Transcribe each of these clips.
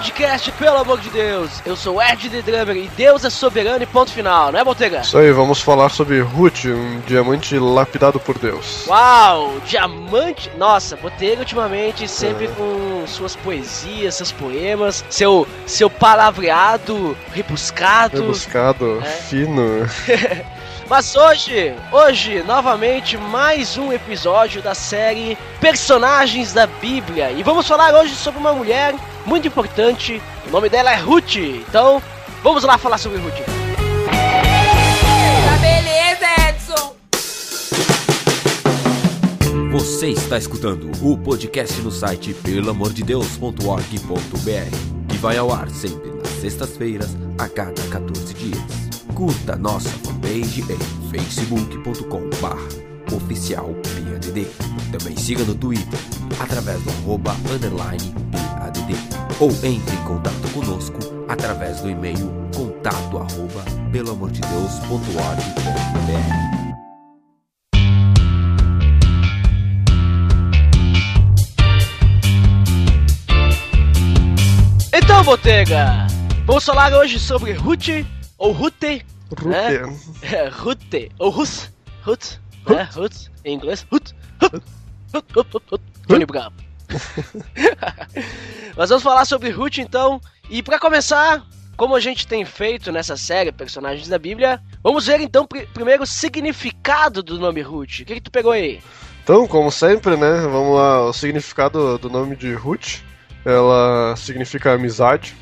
Podcast, pelo amor de Deus! Eu sou Ed The Drummer e Deus é soberano e ponto final, não é, Botega? Isso aí, vamos falar sobre Ruth, um diamante lapidado por Deus. Uau! Diamante! Nossa, Botega ultimamente sempre com suas poesias, seus poemas, seu, seu palavreado rebuscado. Rebuscado, É. fino. Mas hoje, hoje, novamente, mais um episódio da série Personagens da Bíblia. E vamos falar hoje sobre uma mulher muito importante. O nome dela é Ruth. Então, vamos lá falar sobre Ruth. Tá beleza, Edson! Você está escutando o podcast no site pelamordedeus.org.br que vai ao ar sempre nas sextas-feiras a cada 14 dias. Curta nossa fanpage em facebook.com oficial PADD. Também siga no Twitter através do arroba underline PADD ou entre em contato conosco através do e-mail contato arroba pelamordedeus.org.br. Então, Botega, vamos falar hoje sobre Ruth, ou Rute, Ruth. né? É, Rute, ou Rus, Ruth, né? Ruth, em inglês, Ruth, Ruth, Ruth, Ruth, Ruth, Ruth, Johnny Bravo. Mas vamos falar sobre Ruth então, e pra começar, como a gente tem feito nessa série Personagens da Bíblia, vamos ver então pri- primeiro o significado do nome Ruth. O que, que tu pegou aí? Então, como sempre, né, vamos lá, o significado do nome de Ruth, ela significa amizade.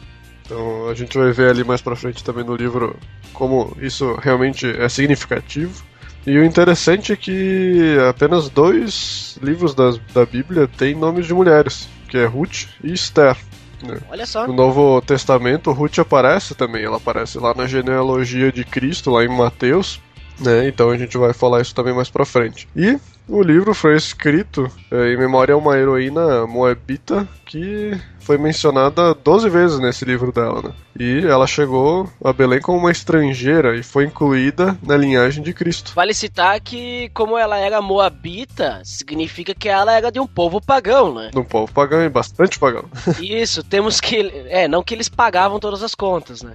Então, a gente vai ver ali mais pra frente também no livro como isso realmente é significativo. E o interessante é que apenas dois livros das, da Bíblia têm nomes de mulheres, que é Ruth e Esther. né? Olha só. No Novo Testamento, Ruth aparece também. Ela aparece lá na genealogia de Cristo, lá em Mateus. Né? Então a gente vai falar isso também mais pra frente. E o livro foi escrito eh, em memória a uma heroína moabita que foi mencionada 12 vezes nesse livro dela. Né? E ela chegou a Belém como uma estrangeira e foi incluída na linhagem de Cristo. Vale citar que, como ela era moabita, significa que ela era de um povo pagão, né? De um povo pagão e bastante pagão. Isso, temos que. É, não que eles pagavam todas as contas, né?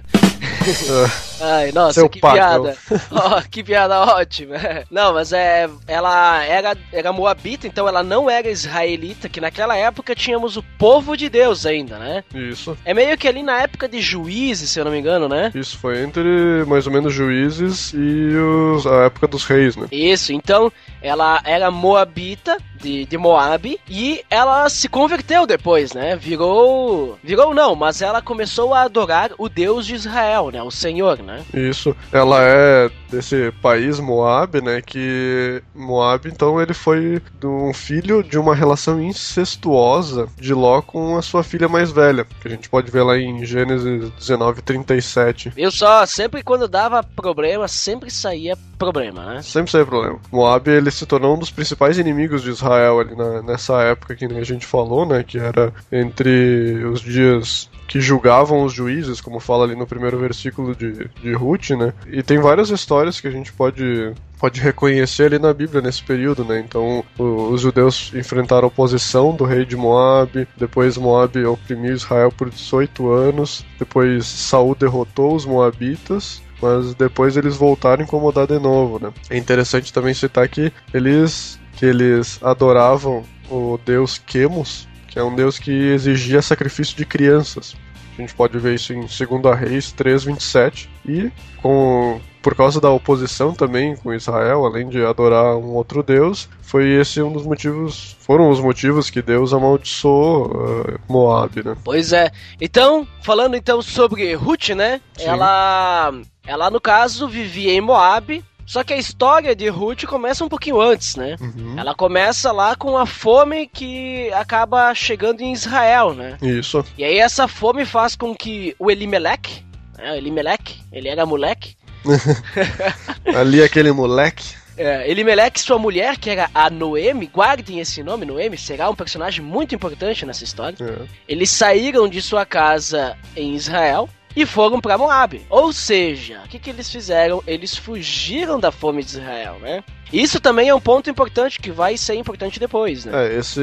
Ai, nossa, Seu que pagão. piada. Ó, que piada ótima. Não, mas é. Ela era, era moabita, então ela não era israelita, que naquela época tínhamos o povo de Deus ainda, né? Isso. É meio que ali na época de juízes, se eu não me engano, né? Isso foi entre mais ou menos juízes e os- a época dos reis, né? Isso, então ela era moabita de, de Moab e ela se converteu depois, né? Virou. Virou não, mas ela começou a adorar o Deus de Israel, né? O Senhor, né? Isso. Ela é desse país Moab, né? Que Moab, então, ele foi de um filho de uma relação incestuosa de Ló com a sua filha mais velha, que a gente pode ver lá em Gênesis 19:37. Eu só, sempre quando dava problema, sempre saía problema, né? Sempre sem problema. Moab ele se tornou um dos principais inimigos de Israel ali na- nessa época que a gente falou, né? Que era entre os dias que julgavam os juízes, como fala ali no primeiro versículo de, de Ruth, né? E tem várias histórias que a gente pode pode reconhecer ali na Bíblia nesse período, né? Então, o- os judeus enfrentaram a oposição do rei de Moab, depois Moab oprimiu Israel por 18 anos, depois Saul derrotou os moabitas, mas depois eles voltaram a incomodar de novo, né? É interessante também citar que eles que eles adoravam o deus Quemos, que é um deus que exigia sacrifício de crianças. A gente pode ver isso em 2 Reis 3:27 e com por causa da oposição também com Israel, além de adorar um outro deus, foi esse um dos motivos, foram os motivos que Deus amaldiçoou eh, Moab, né? Pois é. Então, falando então sobre Ruth, né? Sim. Ela. Ela, no caso, vivia em Moab. Só que a história de Ruth começa um pouquinho antes, né? Uhum. Ela começa lá com a fome que acaba chegando em Israel, né? Isso. E aí essa fome faz com que o Elimelech, né, o Elimelech, ele era moleque, Ali aquele moleque. É, Elimelec e sua mulher, que era a Noemi, guardem esse nome, Noemi, será um personagem muito importante nessa história. É. Eles saíram de sua casa em Israel e foram para Moab. Ou seja, o que, que eles fizeram? Eles fugiram da fome de Israel, né? Isso também é um ponto importante que vai ser importante depois, né? É, esse,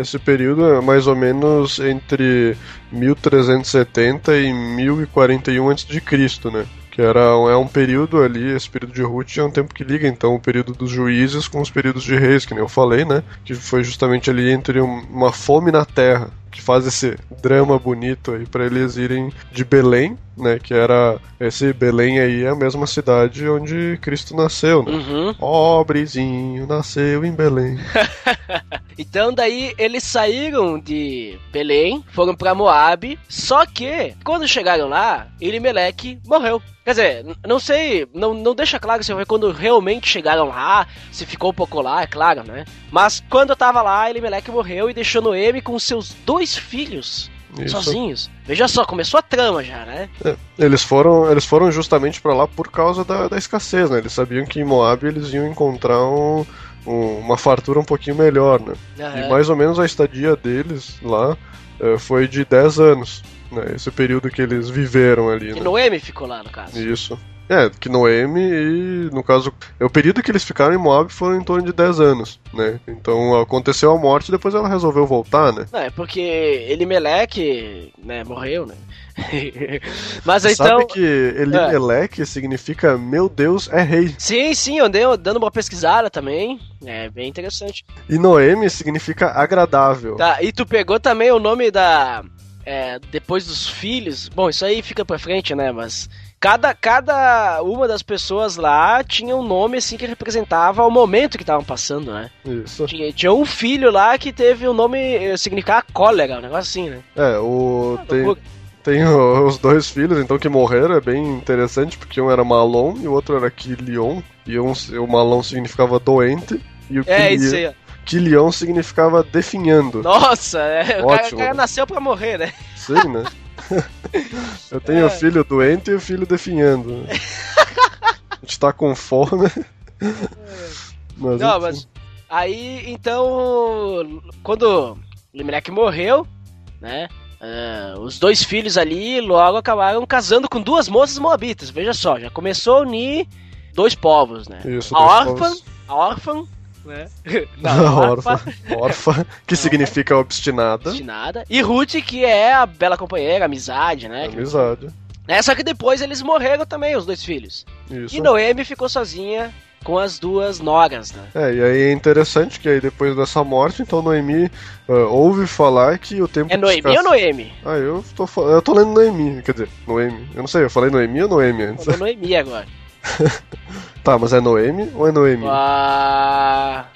esse período é mais ou menos entre 1370 e 1041 a.C., né? Que era, é um período ali, esse período de Ruth é um tempo que liga então o período dos juízes com os períodos de reis, que nem eu falei, né? Que foi justamente ali entre um- uma fome na terra, que faz esse drama bonito aí para eles irem de Belém, né? Que era esse Belém aí é a mesma cidade onde Cristo nasceu, né? Uhum. Pobrezinho, nasceu em Belém. Então daí eles saíram de Belém, foram pra Moab, só que quando chegaram lá, Elimelec morreu. Quer dizer, não sei, não, não deixa claro se foi quando realmente chegaram lá, se ficou pouco lá, é claro, né? Mas quando eu tava lá, Elimelec morreu e deixou Noemi com seus dois filhos Isso. sozinhos. Veja só, começou a trama já, né? Eles foram, eles foram justamente pra lá por causa da, da escassez, né? Eles sabiam que em Moab eles iam encontrar um- um- uma fartura um pouquinho melhor, né? E mais ou menos a estadia deles lá eh, foi de 10 anos, né? Esse período que eles viveram ali, Que né? Noemi ficou lá, no caso. Isso. É, que Noemi e, no caso, é o período que eles ficaram em Moab foram em torno de 10 anos, né? Então aconteceu a morte e depois ela resolveu voltar, né? Não, é porque Elimelec, né, morreu, né? Mas então... Sabe que Elimelec significa meu Deus é rei. Sim, sim, eu andei dando uma pesquisada também. É bem interessante. E Noemi significa agradável. Tá, e tu pegou também o nome da. é, depois dos filhos. Bom, isso aí fica pra frente, né? Mas. Cada, cada uma das pessoas lá tinha um nome assim que representava o momento que estavam passando, né? Isso. Tinha, tinha um filho lá que teve o nome eh, significar cólera, um negócio assim, né? É, o tem, loucura. tem o- os dois filhos, então que morreram, é bem interessante, porque um era Malon e o outro era Quilion. E um, o Malon significava doente e o É, Quili- isso aí. ó. Quilion significava definhando. Nossa, é, o, cara, Ótimo. o cara nasceu pra morrer, né? Sim, né? Eu tenho o filho doente e o filho definhando. A gente tá com fome. Mas, Não, enfim. mas. Aí, então. Quando Limelec morreu, né? ah, os dois filhos ali logo acabaram casando com duas moças moabitas. Veja só, já começou a unir dois povos, né? Isso, a órfã, povos. a órfã, né? Não, a órfã, órfã, que significa obstinada. destinada. E Ruth, que é a bela companheira, amizade, né? Amizade. É, só que depois eles morreram também, os dois filhos. Isso. E Noemi ficou sozinha com as duas noras, né? É, e aí é interessante que aí depois dessa morte, então Noemi ah, ouve falar que o tempo É Noemi escasse- ou Noemi? Ah, eu tô, eu tô lendo Noemi, quer dizer, Noemi. Eu não sei, eu falei Noemi ou Noemi antes? Falou Noemi agora. Tá, mas é Noemi ou é Noemi? Ah.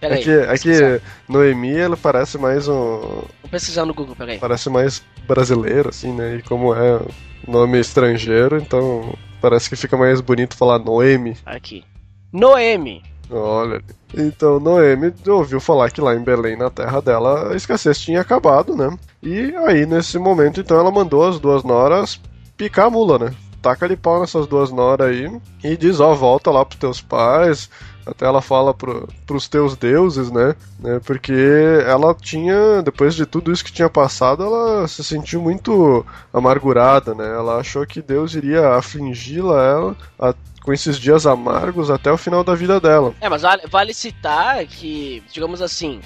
Pera É aí. que, é Noemi, ela parece mais um. Vou pesquisar no Google, peraí. Parece mais brasileiro, assim, né? E como é nome estrangeiro, então parece que fica mais bonito falar Noemi. Aqui. Noemi. Olha. Então, Noemi ouviu falar que lá em Belém, na terra dela, a escassez tinha acabado, né? E aí, nesse momento, então, ela mandou as duas noras picar a mula, né? Taca de pau nessas duas noras aí e diz, ó, volta lá pros teus pais. Até ela fala pro, pros teus deuses, né? né? Porque ela tinha, depois de tudo isso que tinha passado, ela se sentiu muito amargurada, né? Ela achou que Deus iria afligi-la ela a- com esses dias amargos até o final da vida dela. É, mas vale, vale citar que, digamos assim,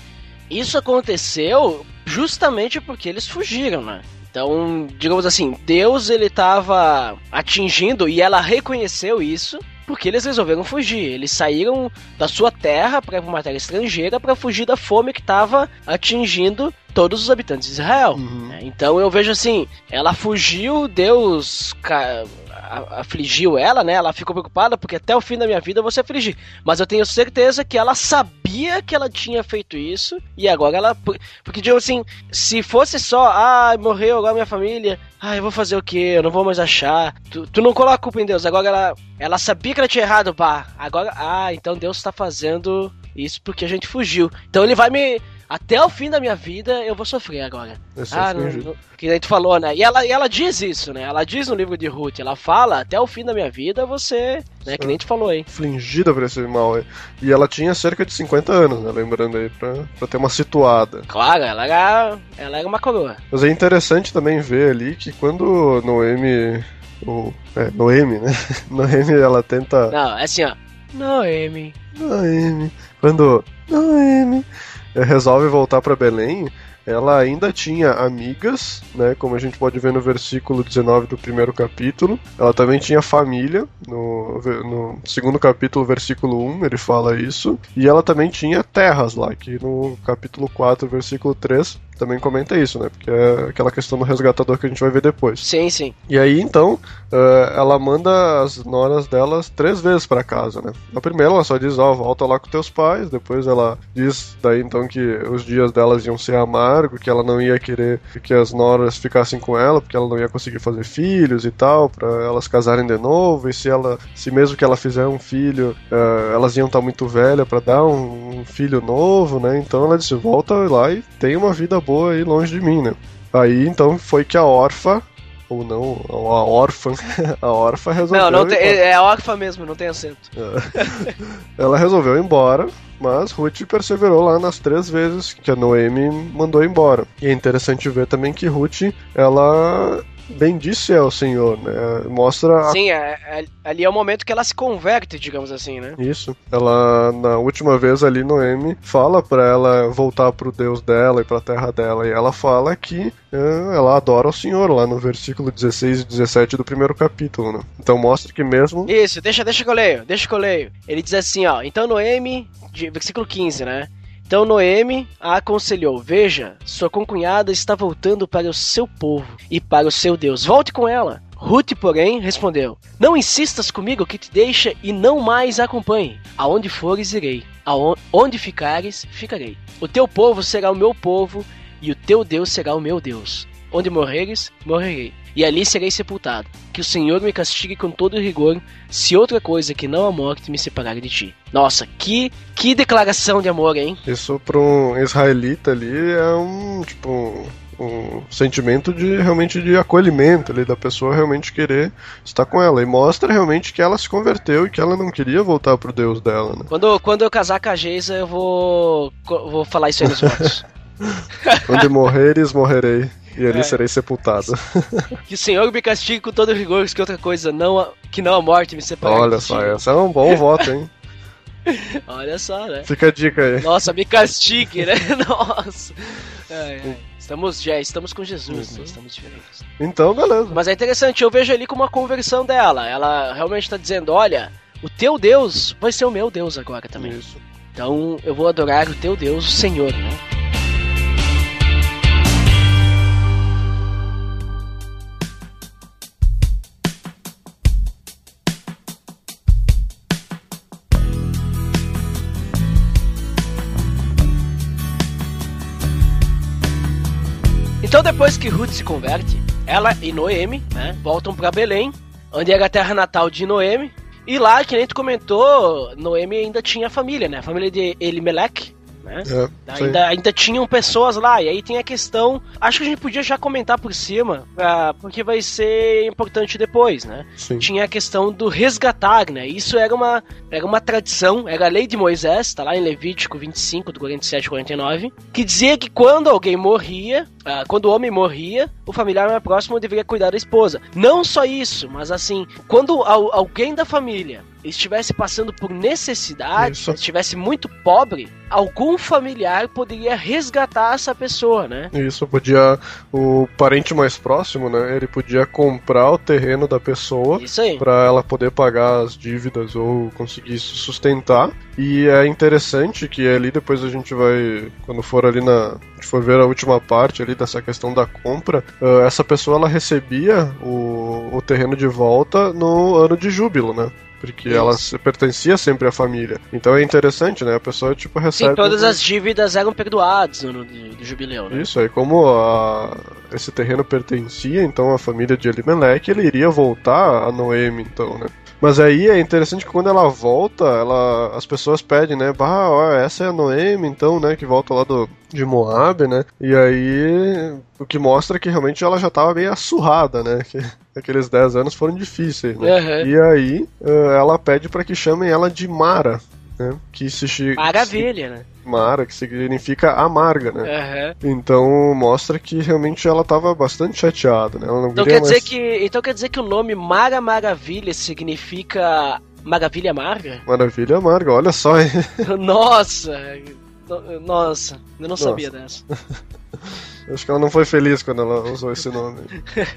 isso aconteceu justamente porque eles fugiram, né? Então, digamos assim, Deus ele tava atingindo e ela reconheceu isso porque eles resolveram fugir. Eles saíram da sua terra para uma terra estrangeira para fugir da fome que estava atingindo todos os habitantes de Israel. Uhum. Então eu vejo assim, ela fugiu, Deus afligiu ela, né? Ela ficou preocupada porque até o fim da minha vida se afligir. Mas eu tenho certeza que ela sabia que ela tinha feito isso e agora ela. por- Porque, digo assim, se fosse só, ah, morreu agora minha família, ah, eu vou fazer o quê? Eu não vou mais achar. Tu, tu não coloca a culpa em Deus. Agora ela, ela sabia que ela tinha errado, pá. Agora, ah, então Deus tá fazendo isso porque a gente fugiu. Então ele vai me até o fim da minha vida eu vou sofrer agora. Ser Ah, não, afligido. não- que nem tu falou, né? E ela, e ela diz isso, né? Ela diz no livro de Ruth, ela fala, até o fim da minha vida você, né? Que nem tu falou aí. Afligida por esse mal. E ela tinha cerca de 50 anos, né? Lembrando aí, pra, pra ter uma situada. Claro, ela era, ela era uma coroa. Mas é interessante também ver ali que quando Noemi. O, é, Noemi, né? Noemi ela tenta. Não, é assim, ó. Noemi. Noemi. Quando Noemi resolve voltar pra Belém, ela ainda tinha amigas, né? Como a gente pode ver no versículo 19 do primeiro capítulo. Ela também tinha família, no, no segundo capítulo, versículo 1, ele fala isso. E ela também tinha terras lá, que no capítulo 4, versículo 3, também comenta isso, né? Porque é aquela questão do resgatador que a gente vai ver depois. Sim, sim. E aí, então, eh, ela manda as noras delas três vezes pra casa, né? Na primeira ela só diz, ó, volta lá com teus pais. Depois ela diz daí então que os dias delas iam ser amargos, que ela não ia querer que as noras ficassem com ela, porque ela não ia conseguir fazer filhos e tal, pra elas casarem de novo. E se ela, se mesmo que ela fizer um filho, eh, elas iam estar muito velhas pra dar um, um filho novo, né? Então ela disse, volta lá e tem uma vida boa aí longe de mim, né? Aí então foi que a órfã ou não, a órfã, a órfã resolveu. Não, não tem, é é órfã mesmo, não tem acento. Ela resolveu ir embora, mas Ruth perseverou lá nas três vezes que a Noemi mandou embora. E é interessante ver também que Ruth, ela bendisse ao Senhor, né? Mostra a Sim, é- é- ali é o momento que ela se converte, digamos assim, né? Isso. Ela, na última vez ali, Noemi fala pra ela voltar pro Deus dela e pra terra dela. E ela fala que eh, ela adora o Senhor, lá no versículo 16 e 17 do primeiro capítulo, né? Então mostra que mesmo. Isso, deixa, deixa que eu leio, deixa que eu leio. Ele diz assim, ó, então Noemi, de- versículo 15, né? Então Noemi a aconselhou: Veja, sua concunhada está voltando para o seu povo e para o seu Deus. Volte com ela. Ruth, porém, respondeu: Não insistas comigo que te deixa e não mais acompanhe. Aonde fores, irei. Aonde ficares, ficarei. O teu povo será o meu povo e o teu Deus será o meu Deus. Onde morreres, morrerei. E ali serei sepultado. Que o Senhor me castigue com todo rigor, se outra coisa que não a morte me separar de ti. Nossa, que que declaração de amor, hein? Isso pra um israelita ali é um, tipo, um sentimento de realmente de acolhimento ali, da pessoa realmente querer estar com ela. E mostra realmente que ela se converteu e que ela não queria voltar pro Deus dela, né? Quando, quando eu casar com a Geisa, eu vou vou falar isso aí nos votos. Onde morreres, morrerei. E ali É. serei sepultado. que o Senhor me castigue com todo rigor, que outra coisa não a- que não a morte me separar Olha só, ti. essa é um bom voto, hein? Olha só, né? Fica a dica aí. Nossa, me castigue, né? Nossa. Ai, ai. Estamos, já estamos com Jesus, né? Estamos diferentes. Então, beleza. Mas é interessante, eu vejo ali como uma conversão dela. Ela realmente está dizendo: olha, o teu Deus vai ser o meu Deus agora também. Isso. Então eu vou adorar o teu Deus, o Senhor, né? Então depois que Ruth se converte, ela e Noemi, né, voltam para Belém, onde era a terra natal de Noemi. E lá, que nem tu comentou, Noemi ainda tinha família, né? A família de Elimelech, né? É. Ainda, ainda tinham pessoas lá, e aí tem a questão. Acho que a gente podia já comentar por cima, ah, porque vai ser importante depois, né? Sim. Tinha a questão do resgatar, né? Isso era uma, era uma tradição, era a lei de Moisés, tá lá em Levítico 25, do 47 e 49, que dizia que quando alguém morria, ah, quando o homem morria, o familiar mais próximo deveria cuidar da esposa. Não só isso, mas assim, quando al- alguém da família estivesse passando por necessidade, Isso. estivesse muito pobre, algum familiar poderia resgatar essa pessoa, né? Isso, podia. O parente mais próximo, né? Ele podia comprar o terreno da pessoa para ela poder pagar as dívidas ou conseguir se sustentar. E é interessante que ali depois a gente vai, quando for ali na, a gente for ver a última parte ali dessa questão da compra, ah, essa pessoa ela recebia o, o terreno de volta no ano de júbilo, né? Porque Isso. ela se- pertencia sempre à família. Então é interessante, né? A pessoa tipo recebe Sim, todas um- as dívidas eram perdoadas no do jubileu, né? isso aí, como a- esse terreno pertencia então à família de Elimelech, ele iria voltar a Noemi, então, né? Mas aí é interessante que quando ela volta, ela, as pessoas pedem, né? Bah, ó, essa é a Noemi, então, né? Que volta lá do, de Moab, né? E aí, o que mostra que realmente ela já tava meio assurrada, né? Que aqueles 10 anos foram difíceis, né? Uhum. E aí, eh, ela pede para que chamem ela de Mara, né? Que se Maravilha, né? Mara, que significa amarga, né? Aham. Então mostra que realmente ela tava bastante chateada, né? Ela não Então quer dizer mais... que então quer dizer que o nome Mara Maravilha significa Maravilha Amarga? Maravilha amarga, olha só? Nossa! No- Nossa, eu não Nossa. sabia dessa. Acho que ela não foi feliz quando ela usou esse nome.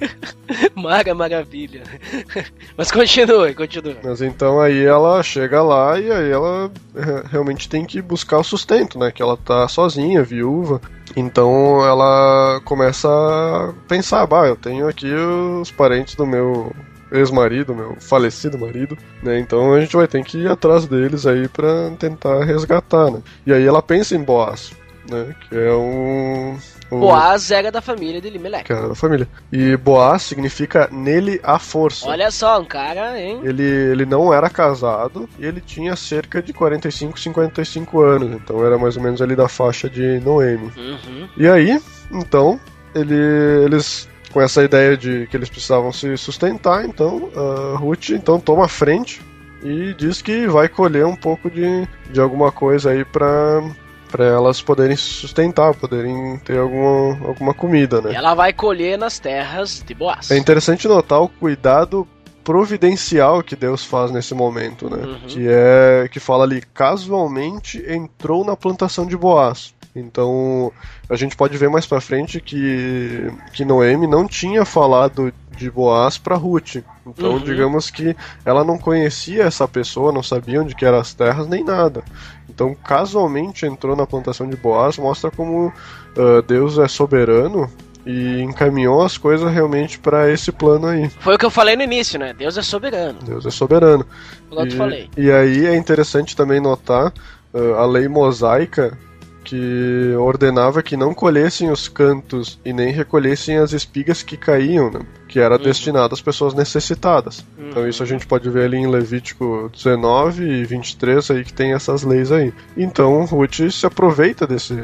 Mara Maravilha. Mas continue, continue. Mas então aí ela chega lá e aí ela eh, realmente tem que buscar o sustento, né? Que ela tá sozinha, viúva. Então ela começa a pensar, bah, eu tenho aqui os parentes do meu ex-marido, meu falecido marido, né? Então a gente vai ter que ir atrás deles aí pra tentar resgatar, né? E aí ela pensa em Boaz, né? Que é um... um Boaz era da família de Elimelech. cara da família. E Boaz significa nele a força. Olha só, um cara, hein? Ele, ele não era casado e ele tinha cerca de 45, 55 anos, então era mais ou menos ali da faixa de Noemi. Uhum. E aí, então, ele- eles com essa ideia de que eles precisavam se sustentar, então a Ruth então toma a frente e diz que vai colher um pouco de, de alguma coisa aí pra para elas poderem se sustentar, poderem ter alguma, alguma comida, né? E ela vai colher nas terras de Boaz. É interessante notar o cuidado providencial que Deus faz nesse momento, né? Uhum. Que é que fala ali casualmente entrou na plantação de Boaz. Então, a gente pode ver mais pra frente que que Noemi não tinha falado de Boaz para Ruth. Então, Uhum. digamos que ela não conhecia essa pessoa, não sabia onde que eram as terras nem nada. Então, casualmente entrou na plantação de Boaz, mostra como ah, Deus é soberano e encaminhou as coisas realmente para esse plano aí. Foi o que eu falei no início, né? Deus é soberano. Deus é soberano. Igual te falei. E aí é interessante também notar ah, a lei mosaica que ordenava que não colhessem os cantos e nem recolhessem as espigas que caíam, né? que era destinado às pessoas necessitadas. Então isso a gente pode ver ali em Levítico 19 e 23 aí que tem essas leis aí. Então Ruth se aproveita desse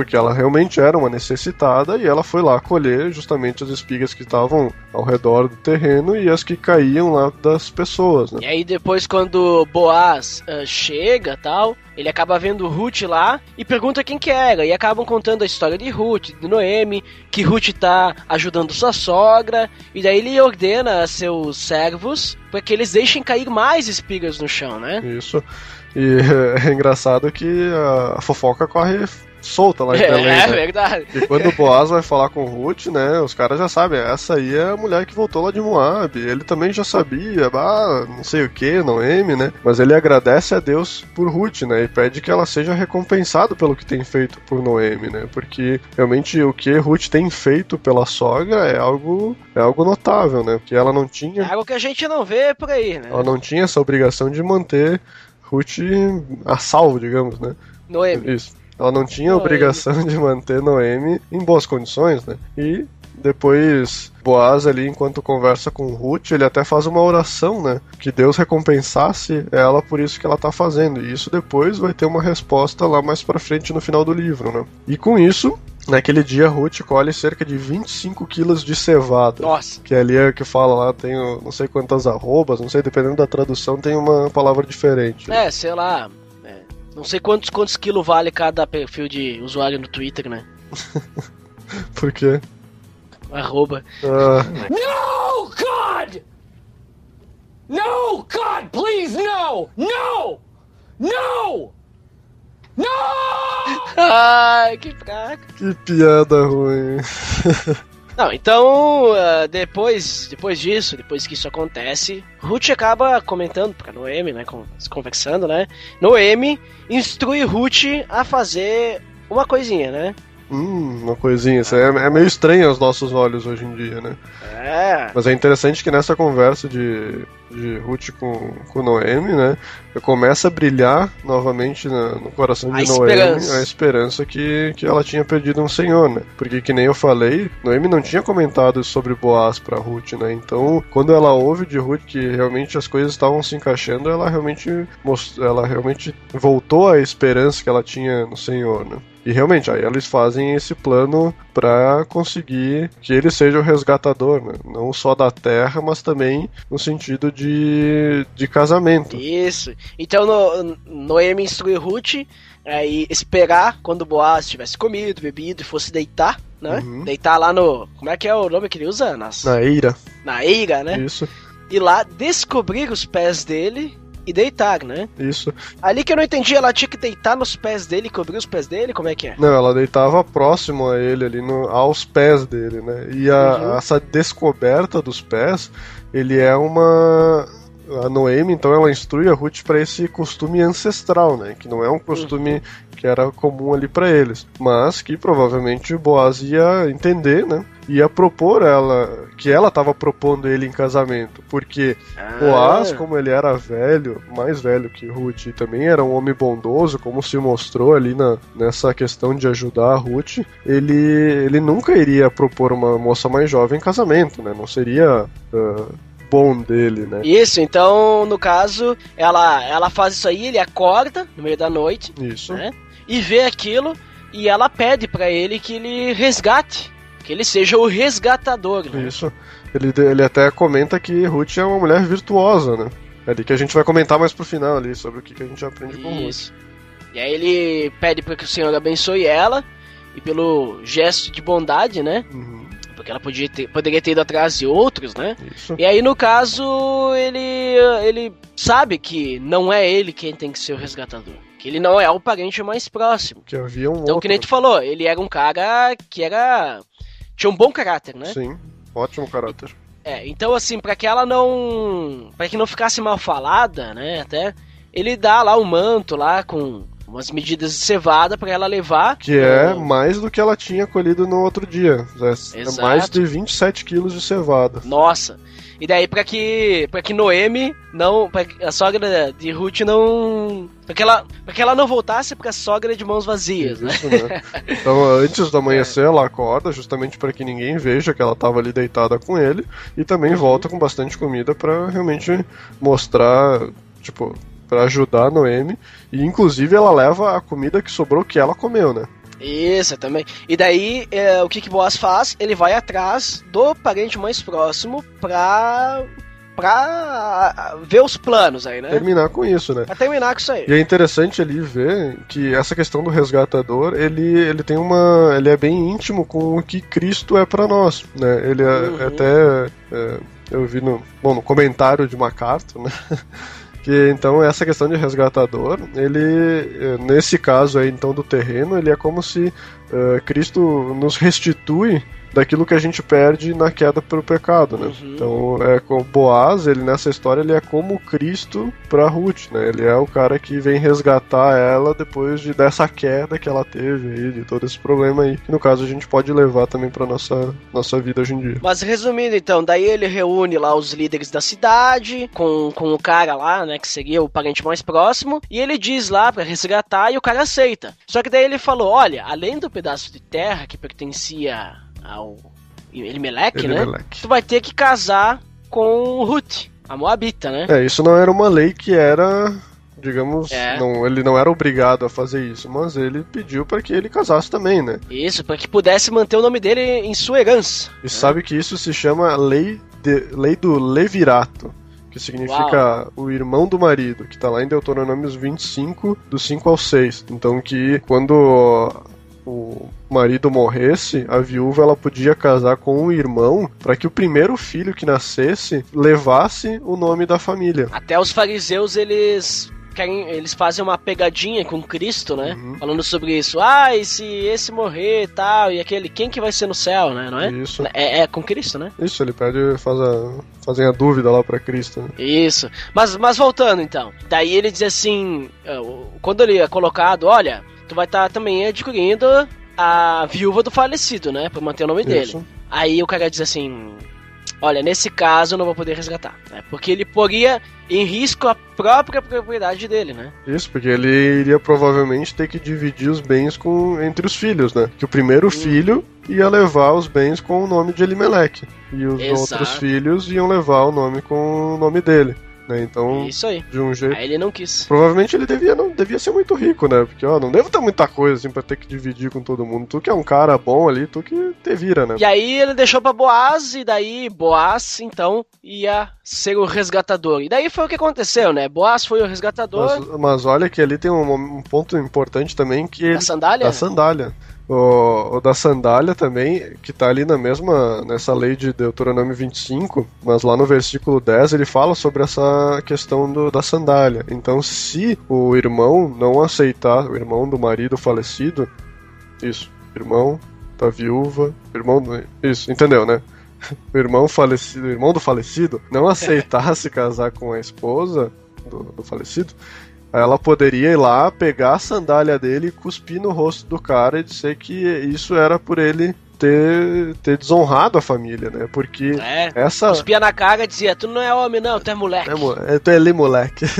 porque ela realmente era uma necessitada e ela foi lá colher justamente as espigas que estavam ao redor do terreno e as que caíam lá das pessoas, né? E aí depois quando Boaz ah, chega tal, ele acaba vendo Ruth lá e pergunta quem que era. E acabam contando a história de Ruth, de Noemi, que Ruth tá ajudando sua sogra. E daí ele ordena a seus servos para que eles deixem cair mais espigas no chão, né? Isso. E é engraçado que a fofoca corre solta lá em Belém. É, né? verdade. E quando o Boaz vai falar com Ruth, né, os caras já sabem, essa aí é a mulher que voltou lá de Moab. Ele também já sabia, ah, não sei o que, Noemi, né? Mas ele agradece a Deus por Ruth, né? E pede que ela seja recompensada pelo que tem feito por Noemi, né? Porque realmente o que Ruth tem feito pela sogra é algo, é algo notável, né? Porque ela não É tinha, algo que a gente não vê por aí, né? ela não tinha essa obrigação de manter Ruth a salvo, digamos, né? Noemi. Isso. Ela não tinha Noemi. obrigação de manter Noemi em boas condições, né? E depois Boaz ali, enquanto conversa com Ruth, ele até faz uma oração, né? Que Deus recompensasse ela por isso que ela tá fazendo. E isso depois vai ter uma resposta lá mais pra frente no final do livro, né? E com isso, naquele dia Ruth colhe cerca de 25 quilos de cevada. Nossa. Que ali é que fala lá, tem o- não sei quantas arrobas, não sei, dependendo da tradução, tem uma palavra diferente. É, sei lá. Não sei quantos, quantos quilos vale cada perfil de usuário no Twitter, né? Por quê? Arroba. Ah, No, God! No, God, please, no! No! No! No! Ai, que fraco. que piada ruim. Não, então, ah, depois, depois disso, depois que isso acontece, Ruth acaba comentando pra Noemi, né, con- conversando, né? Noemi instrui Ruth a fazer uma coisinha, né? Hum, uma coisinha. Isso é, é meio estranho aos nossos olhos hoje em dia, né? É. Mas é interessante que nessa conversa de, de Ruth com, com Noemi, né? Começa a brilhar novamente na- no coração de A Noemi esperança. a esperança que, que ela tinha perdido um senhor, né? Porque que nem eu falei, Noemi não tinha comentado sobre Boaz pra Ruth, né? Então, quando ela ouve de Ruth que realmente as coisas estavam se encaixando, ela realmente most... ela realmente voltou à esperança que ela tinha no Senhor, né? E realmente, aí eles fazem esse plano pra conseguir que ele seja o resgatador, né? Não só da terra, mas também no sentido de, de casamento. Isso. Então no, Noemi instrui Ruth aí esperar quando Boaz tivesse comido, bebido e fosse deitar, né? Uhum. Deitar lá no. Como é que é o nome que ele usa? Nas, Na ira, na eira, né? isso, E lá descobrir os pés dele e deitar, né? isso. Ali que eu não entendi, ela tinha que deitar nos pés dele cobrir os pés dele? Como é que é? Não, ela deitava próximo a ele, ali no, aos pés dele, né? E a- Uhum. essa descoberta dos pés, ele é uma. A Noemi, então, ela instrui a Ruth para esse costume ancestral, né? Que não é um costume que era comum ali para eles, mas que provavelmente Boaz ia entender, né? Ia propor ela, que ela estava propondo ele em casamento, porque Boaz, Ah. como ele era velho, mais velho que Ruth, e também era um homem bondoso, como se mostrou ali na, nessa questão de ajudar a Ruth, ele, ele nunca iria propor uma moça mais jovem em casamento, né? Não seria ah, bom dele, né? Isso, então, no caso, ela, ela faz isso aí, ele acorda no meio da noite, Isso. né? E vê aquilo e ela pede pra ele que ele resgate, que ele seja o resgatador, né? Isso. Ele, ele até comenta que Ruth é uma mulher virtuosa, né? É ali que a gente vai comentar mais pro final ali, sobre o que, que a gente aprende com Ruth. Isso. E aí ele pede para que o Senhor abençoe ela e pelo gesto de bondade, né? Uhum, Porque ela podia ter, poderia ter ido atrás de outros, né? isso. E aí no caso ele ele sabe que não é ele quem tem que ser o resgatador, que ele não é o parente mais próximo. Que havia um Então, outro. que nem tu falou, ele era um cara que era tinha um bom caráter, né? Sim, ótimo caráter. É, então assim, pra que ela não. para que não ficasse mal falada, né? Até ele dá lá o manto lá com umas medidas de cevada pra ela levar. Que é mais do que ela tinha colhido no outro dia. É, é Exato. mais de 27 quilos de cevada. Nossa. E daí pra que para que Noemi não, pra que a sogra de Ruth não, para que ela, para que ela não voltasse pra sogra de mãos vazias, né? Isso, né? Então, antes do amanhecer, ela acorda justamente para que ninguém veja que ela estava ali deitada com ele e também volta com bastante comida para realmente mostrar, tipo, para ajudar a Noemi. E inclusive ela leva a comida que sobrou que ela comeu, né? Isso também. E daí é, o que que Boaz faz? Ele vai atrás do parente mais próximo pra pra ver os planos aí, né? Terminar com isso, né? Pra terminar com isso aí. E é interessante ali ver que essa questão do resgatador, ele, ele tem uma. ele é bem íntimo com o que Cristo é para nós, né? Ele é, Uhum. até. é, eu vi no, bom, no comentário de MacArthur, né? Que então essa questão de resgatador, ele eh, nesse caso aí então do terreno, ele é como se eh, Cristo nos restitui daquilo que a gente perde na queda pelo pecado, né? Uhum. Então é Boaz, ele nessa história ele é como Cristo para Ruth, né? Ele é o cara que vem resgatar ela depois de dessa queda que ela teve aí, de todo esse problema aí, que no caso a gente pode levar também para nossa nossa vida hoje em dia. Mas resumindo então, daí ele reúne lá os líderes da cidade com, com o cara lá, né, que seria o parente mais próximo, e ele diz lá pra resgatar e o cara aceita. Só que daí ele falou, olha, além do pedaço de terra que pertencia ao Elimelec, né, tu vai ter que casar com Ruth, a Moabita, né? É, isso não era uma lei que era, digamos, É. não, ele não era obrigado a fazer isso, mas ele pediu para que ele casasse também, né? Isso, pra que pudesse manter o nome dele em sua herança. E sabe que isso se chama lei, de, lei do levirato, que significa o irmão do marido, que tá lá em Deuteronômios 25, do 5 ao 6. Então que quando o marido morresse, a viúva ela podia casar com o irmão para que o primeiro filho que nascesse levasse o nome da família. Até os fariseus, eles querem, eles fazem uma pegadinha com Cristo, né? Uhum. Falando sobre isso. Ah, e se esse morrer e tal, e aquele, quem que vai ser no céu, né? Não é? Isso. É, é com Cristo, né? Isso, ele pede, faz a, fazem a dúvida lá para Cristo. Né? Isso. Mas, mas voltando então. Daí ele diz assim: eh, quando ele é colocado, olha, tu vai estar também adquirindo a viúva do falecido, né? Pra manter o nome dele. Isso. Aí o cara diz assim: Olha, nesse caso eu não vou poder resgatar, né? Porque ele poria em risco a própria propriedade dele, né? Isso, porque ele iria provavelmente ter que dividir os bens com, entre os filhos, né? Que o primeiro Hum. filho ia levar os bens com o nome de Elimelec. E os Exato. outros filhos iam levar o nome com o nome dele. Né? Então, Isso aí. de um jeito. Aí ele não quis. Provavelmente ele devia, não, devia ser muito rico, né? Porque, ó, não deve ter muita coisa assim pra ter que dividir com todo mundo. Tu que é um cara bom ali, tu que te vira, né? E aí ele deixou pra Boaz, e daí Boaz, então, ia ser o resgatador. E daí foi o que aconteceu, né? Boaz foi o resgatador Mas, mas olha que ali tem um, um ponto importante também que ele da sandália. Da sandália. O, o da sandália também, que tá ali na mesma, nessa lei de Deuteronômio 25, mas lá no versículo 10 ele fala sobre essa questão do, da sandália. Então, se o irmão não aceitar, o irmão do marido falecido, isso, irmão da viúva, irmão do, isso, entendeu, né? O irmão falecido, o irmão do falecido não aceitasse casar com a esposa do, do falecido, ela poderia ir lá, pegar a sandália dele cuspir no rosto do cara e dizer que isso era por ele ter, ter desonrado a família, né? Porque É. essa. Cuspia na cara e dizia: Tu não é homem, não, tu é moleque. É, mo- é, tu é ali, moleque.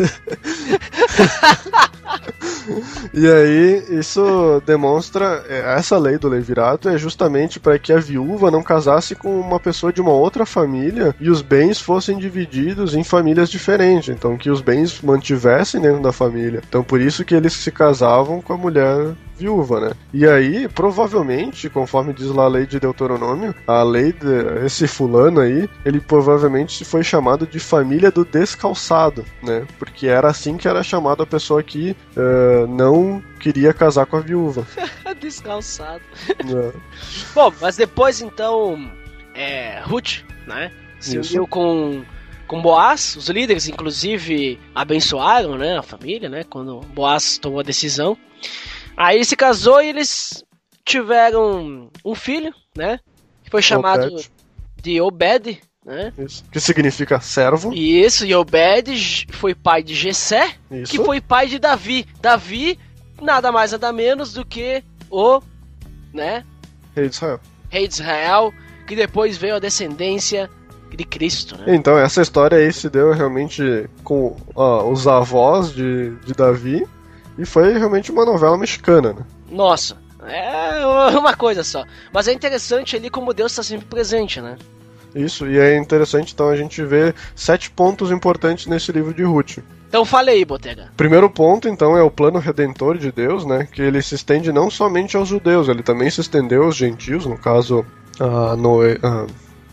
e aí, isso demonstra. é, Essa lei do levirato é justamente para que a viúva não casasse com uma pessoa de uma outra família e os bens fossem divididos em famílias diferentes. Então, que os bens mantivessem dentro da família. Então, por isso que eles se casavam com a mulher viúva, né? E aí, provavelmente, conforme diz lá a lei de Deuteronômio, a lei de esse fulano aí, ele provavelmente foi chamado de família do descalçado, né? Porque era assim que era chamada a pessoa que eh, não queria casar com a viúva. Descalçado. né? Bom, mas depois então, é, Ruth, né? Se Isso. uniu com, com Boaz, os líderes inclusive abençoaram, né, a família, né, quando Boaz tomou a decisão. Aí se casou e eles tiveram um filho, né? Que foi chamado Obed. de Obed, né? Isso. Que significa servo. E isso, e Obed foi pai de Jessé, Isso. que foi pai de Davi. Davi, nada mais nada menos do que o, né, Rei de Israel. rei de Israel, que depois veio a descendência de Cristo, né? Então, essa história aí se deu realmente com os avós de, de Davi. E foi realmente uma novela mexicana, né? Nossa, é uma coisa só. Mas é interessante ali como Deus está sempre presente, né? Isso, e é interessante então a gente ver sete pontos importantes nesse livro de Ruth. Então fale aí, Botega. Primeiro ponto, então, é o plano redentor de Deus, né? Que ele se estende não somente aos judeus, ele também se estendeu aos gentios, no caso, a, Noé, a,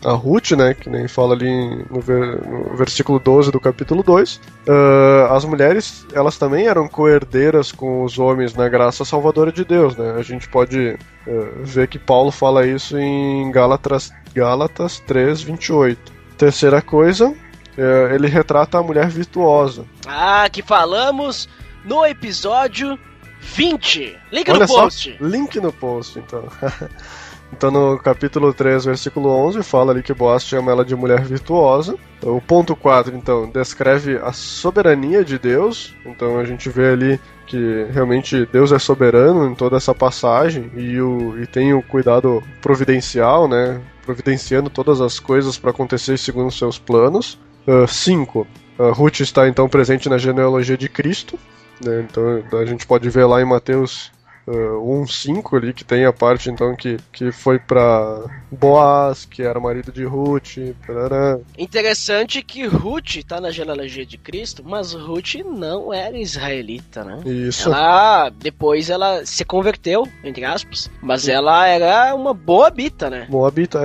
a Ruth, né? Que nem fala ali no, ver- no versículo 12 do capítulo 2. Ah, as mulheres, elas também eram coerdeiras com os homens na graça salvadora de Deus, né? A gente pode eh, ver que Paulo fala isso em Gálatas, Gálatas 3, 28. Terceira coisa, eh, ele retrata a mulher virtuosa. Ah, que falamos no episódio 20. Link Olha no só, post. link no post, então. então no capítulo 3, versículo 11, fala ali que Boaz chama ela de mulher virtuosa. O ponto 4, então, descreve a soberania de Deus. Então a gente vê ali que realmente Deus é soberano em toda essa passagem e, o, e tem o cuidado providencial, né? Providenciando todas as coisas para acontecer segundo seus planos. 5. Ruth está então presente na genealogia de Cristo. né? Então a gente pode ver lá em Mateus uh, 1.5 ali, que tem a parte então que, que foi para Boaz, que era marido de Ruth. parará. Interessante que Ruth tá na genealogia de Cristo, mas Ruth não era israelita, né? Isso. Ela, depois ela se converteu, entre aspas, mas ela era uma boa bita, né? Moabita.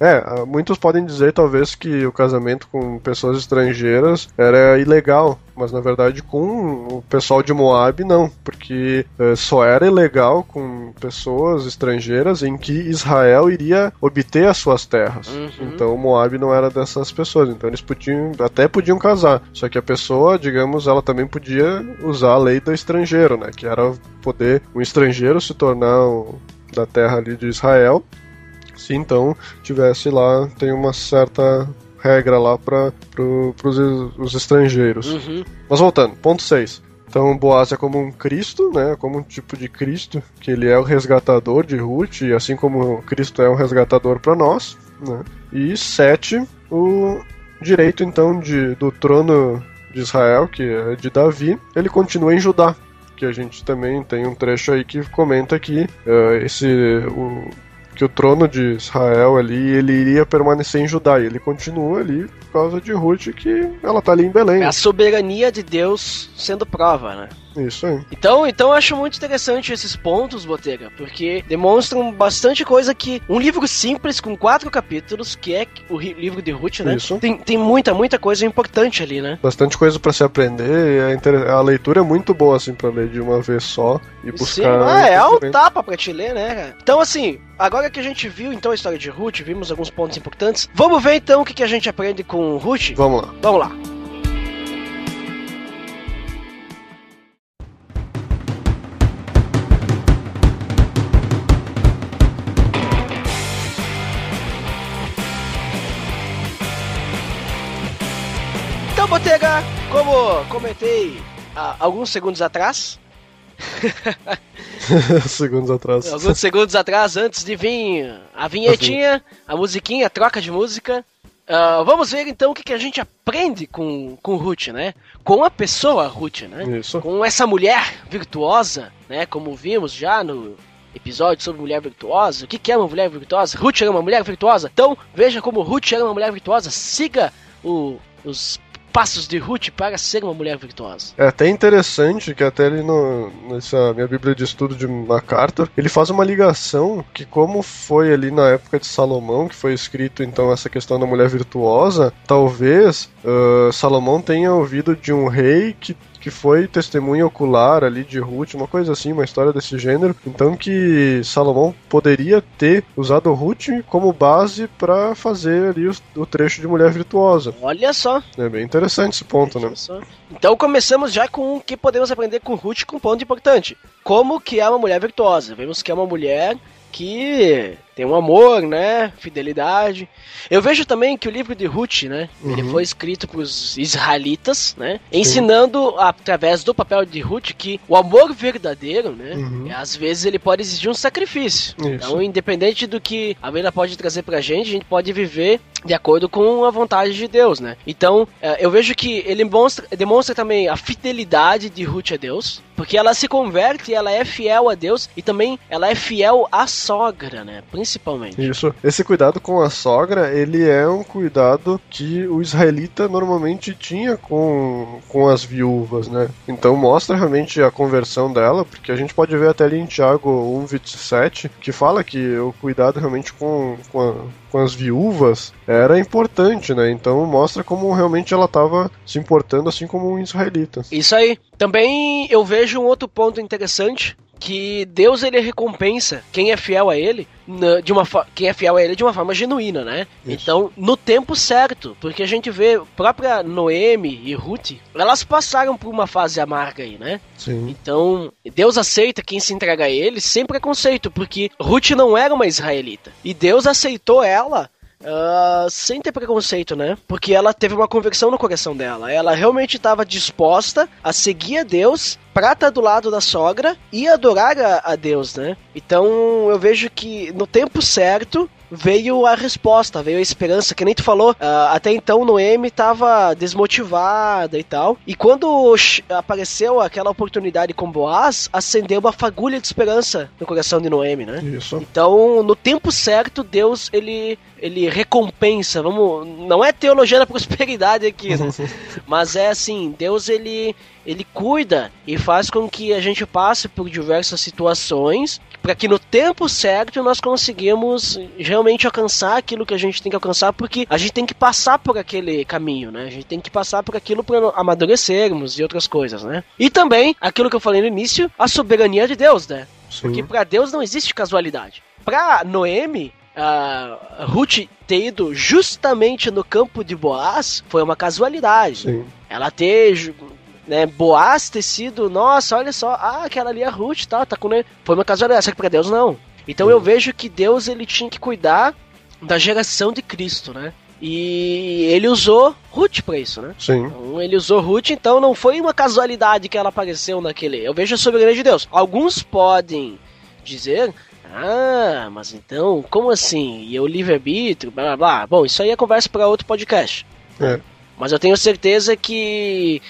é, uh, muitos podem dizer talvez que o casamento com pessoas estrangeiras era ilegal, mas na verdade com o pessoal de Moab não, porque eh, só era ilegal com pessoas estrangeiras em que Israel iria obter as suas terras. Uhum. Então Moab não era dessas pessoas, então eles podiam até podiam casar, só que a pessoa, digamos, ela também podia usar a lei do estrangeiro, né, que era poder um estrangeiro se tornar o- da terra ali de Israel se então tivesse lá, tem uma certa regra lá para pro, os estrangeiros. Uhum. Mas voltando, ponto 6. Então Boaz é como um Cristo, né? Como um tipo de Cristo, que ele é o resgatador de Ruth, e assim como Cristo é um resgatador para nós, né? E sete, o direito então de, do trono de Israel, que é de Davi, ele continua em Judá. Que a gente também tem um trecho aí que comenta que uh, esse o, que o trono de Israel ali ele iria permanecer em Judá e ele continua ali por causa de Ruth que ela tá ali em Belém. É a soberania de Deus sendo prova, né? Isso aí. Então, então eu acho muito interessante esses pontos, Botega, porque demonstram bastante coisa que um livro simples com quatro capítulos, que é o livro de Ruth, né? Isso. Tem, tem muita, muita coisa importante ali, né? Bastante coisa para se aprender. A, inter... a, leitura é muito boa assim para ler de uma vez só e buscar. Sim, ah, é um tapa para te ler, né? Cara? Então assim, agora que a gente viu então a história de Ruth, vimos alguns pontos importantes. Vamos ver então o que, que a gente aprende com Ruth. Vamos lá. Vamos lá. Comentei há alguns segundos atrás. segundos atrás. Alguns segundos atrás, antes de vir a vinhetinha, a musiquinha, a troca de música. Uh, vamos ver então o que, que a gente aprende com, com Ruth, né? Com a pessoa Ruth, né? Isso. Com essa mulher virtuosa, né? Como vimos já no episódio sobre mulher virtuosa. O que, que é uma mulher virtuosa? Ruth era uma mulher virtuosa. Então veja como Ruth era uma mulher virtuosa. Siga o, os passos de Ruth para ser uma mulher virtuosa. É até interessante que até ali no, nessa minha bíblia de estudo de MacArthur, ele faz uma ligação que como foi ali na época de Salomão, que foi escrito então essa questão da mulher virtuosa, talvez uh, Salomão tenha ouvido de um rei que que foi testemunha ocular ali de Ruth, uma coisa assim, uma história desse gênero. Então que Salomão poderia ter usado Ruth como base para fazer ali o, o, trecho de mulher virtuosa. Olha só. É bem interessante esse ponto, né? Então começamos já com o que podemos aprender com Ruth com um ponto importante. Como que é uma mulher virtuosa? Vemos que é uma mulher que tem um amor, né? Fidelidade. Eu vejo também que o livro de Ruth, né? Uhum. Ele foi escrito para os israelitas, né? Sim. Ensinando através do papel de Ruth que o amor verdadeiro, né? Uhum. Às vezes ele pode exigir um sacrifício. Isso. Então, independente do que a vida pode trazer pra gente, a gente pode viver de acordo com a vontade de Deus, né? Então, eu vejo que ele demonstra, demonstra também a fidelidade de Ruth a Deus, porque ela se converte, ela é fiel a Deus e também ela é fiel à sogra, né? Principalmente. Isso. Esse cuidado com a sogra, ele é um cuidado que o israelita normalmente tinha com, com as viúvas, né? Então mostra realmente a conversão dela, porque a gente pode ver até ali em Tiago 1,27, que fala que o cuidado realmente com, com, a, com as viúvas era importante, né? Então mostra como realmente ela estava se importando assim como um israelita. Isso aí. Também eu vejo um outro ponto interessante que Deus ele recompensa quem é fiel a ele de uma quem é fiel a ele de uma forma genuína, né? Isso. Então, no tempo certo, porque a gente vê própria Noemi e Ruth, elas passaram por uma fase amarga aí, né? Sim. Então, Deus aceita quem se entrega a ele sem preconceito, porque Ruth não era uma israelita. E Deus aceitou ela Uh, sem ter preconceito, né? Porque ela teve uma conversão no coração dela. Ela realmente estava disposta a seguir a Deus pra estar do lado da sogra e adorar a, a Deus, né? Então eu vejo que no tempo certo veio a resposta, veio a esperança, que nem tu falou, uh, até então Noemi estava desmotivada e tal, e quando apareceu aquela oportunidade com Boaz, acendeu uma fagulha de esperança no coração de Noemi, né? Isso. Então, no tempo certo, Deus, ele ele recompensa, vamos, não é teologia da prosperidade aqui, né? mas é assim, Deus ele ele cuida e faz com que a gente passe por diversas situações para que no tempo certo nós conseguimos realmente alcançar aquilo que a gente tem que alcançar, porque a gente tem que passar por aquele caminho, né? A gente tem que passar por aquilo para amadurecermos e outras coisas, né? E também aquilo que eu falei no início, a soberania de Deus, né? Sim. Porque para Deus não existe casualidade. Para Noemi, a Ruth ter ido justamente no campo de Boaz foi uma casualidade. Sim. Ela ter né, Boaz ter sido, nossa, olha só, ah, aquela ali é Ruth, tá, tá com foi uma casualidade, só que pra Deus não. Então eu vejo que Deus ele tinha que cuidar da geração de Cristo, né? E ele usou Ruth pra isso, né? Sim. Então, ele usou Ruth, então não foi uma casualidade que ela apareceu naquele. Eu vejo a soberania de Deus. Alguns podem dizer. Ah, mas então, como assim? E o livre-arbítrio, blá blá blá. Bom, isso aí é conversa para outro podcast. É. Mas eu tenho certeza que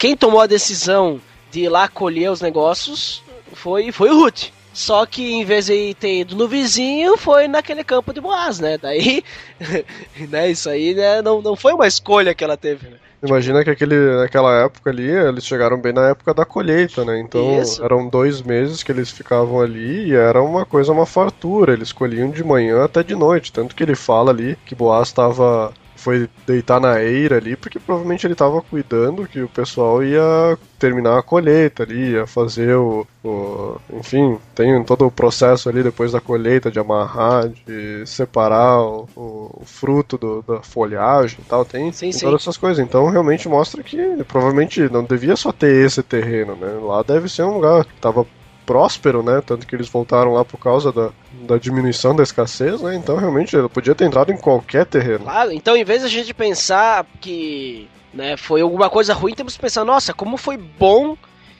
quem tomou a decisão de ir lá colher os negócios foi, foi o Ruth. Só que em vez de ter ido no vizinho, foi naquele campo de Boaz, né? Daí, né, isso aí né, não, não foi uma escolha que ela teve, né? Imagina que aquele, naquela época ali, eles chegaram bem na época da colheita, né? Então Isso. eram dois meses que eles ficavam ali e era uma coisa, uma fartura. Eles colhiam de manhã até de noite. Tanto que ele fala ali que Boaz estava. Foi deitar na eira ali, porque provavelmente ele estava cuidando que o pessoal ia terminar a colheita ali, ia fazer o, o- Enfim, tem todo o processo ali depois da colheita de amarrar, de separar o, o fruto do- da folhagem e tal. Tem, Sim, tem sim. todas essas coisas. Então realmente mostra que provavelmente não devia só ter esse terreno, né? Lá deve ser um lugar que tava próspero, né? Tanto que eles voltaram lá por causa da, da diminuição da escassez, né? Então realmente ele podia ter entrado em qualquer terreno. Claro, então em vez da gente pensar que né, foi alguma coisa ruim, temos que pensar, nossa, como foi bom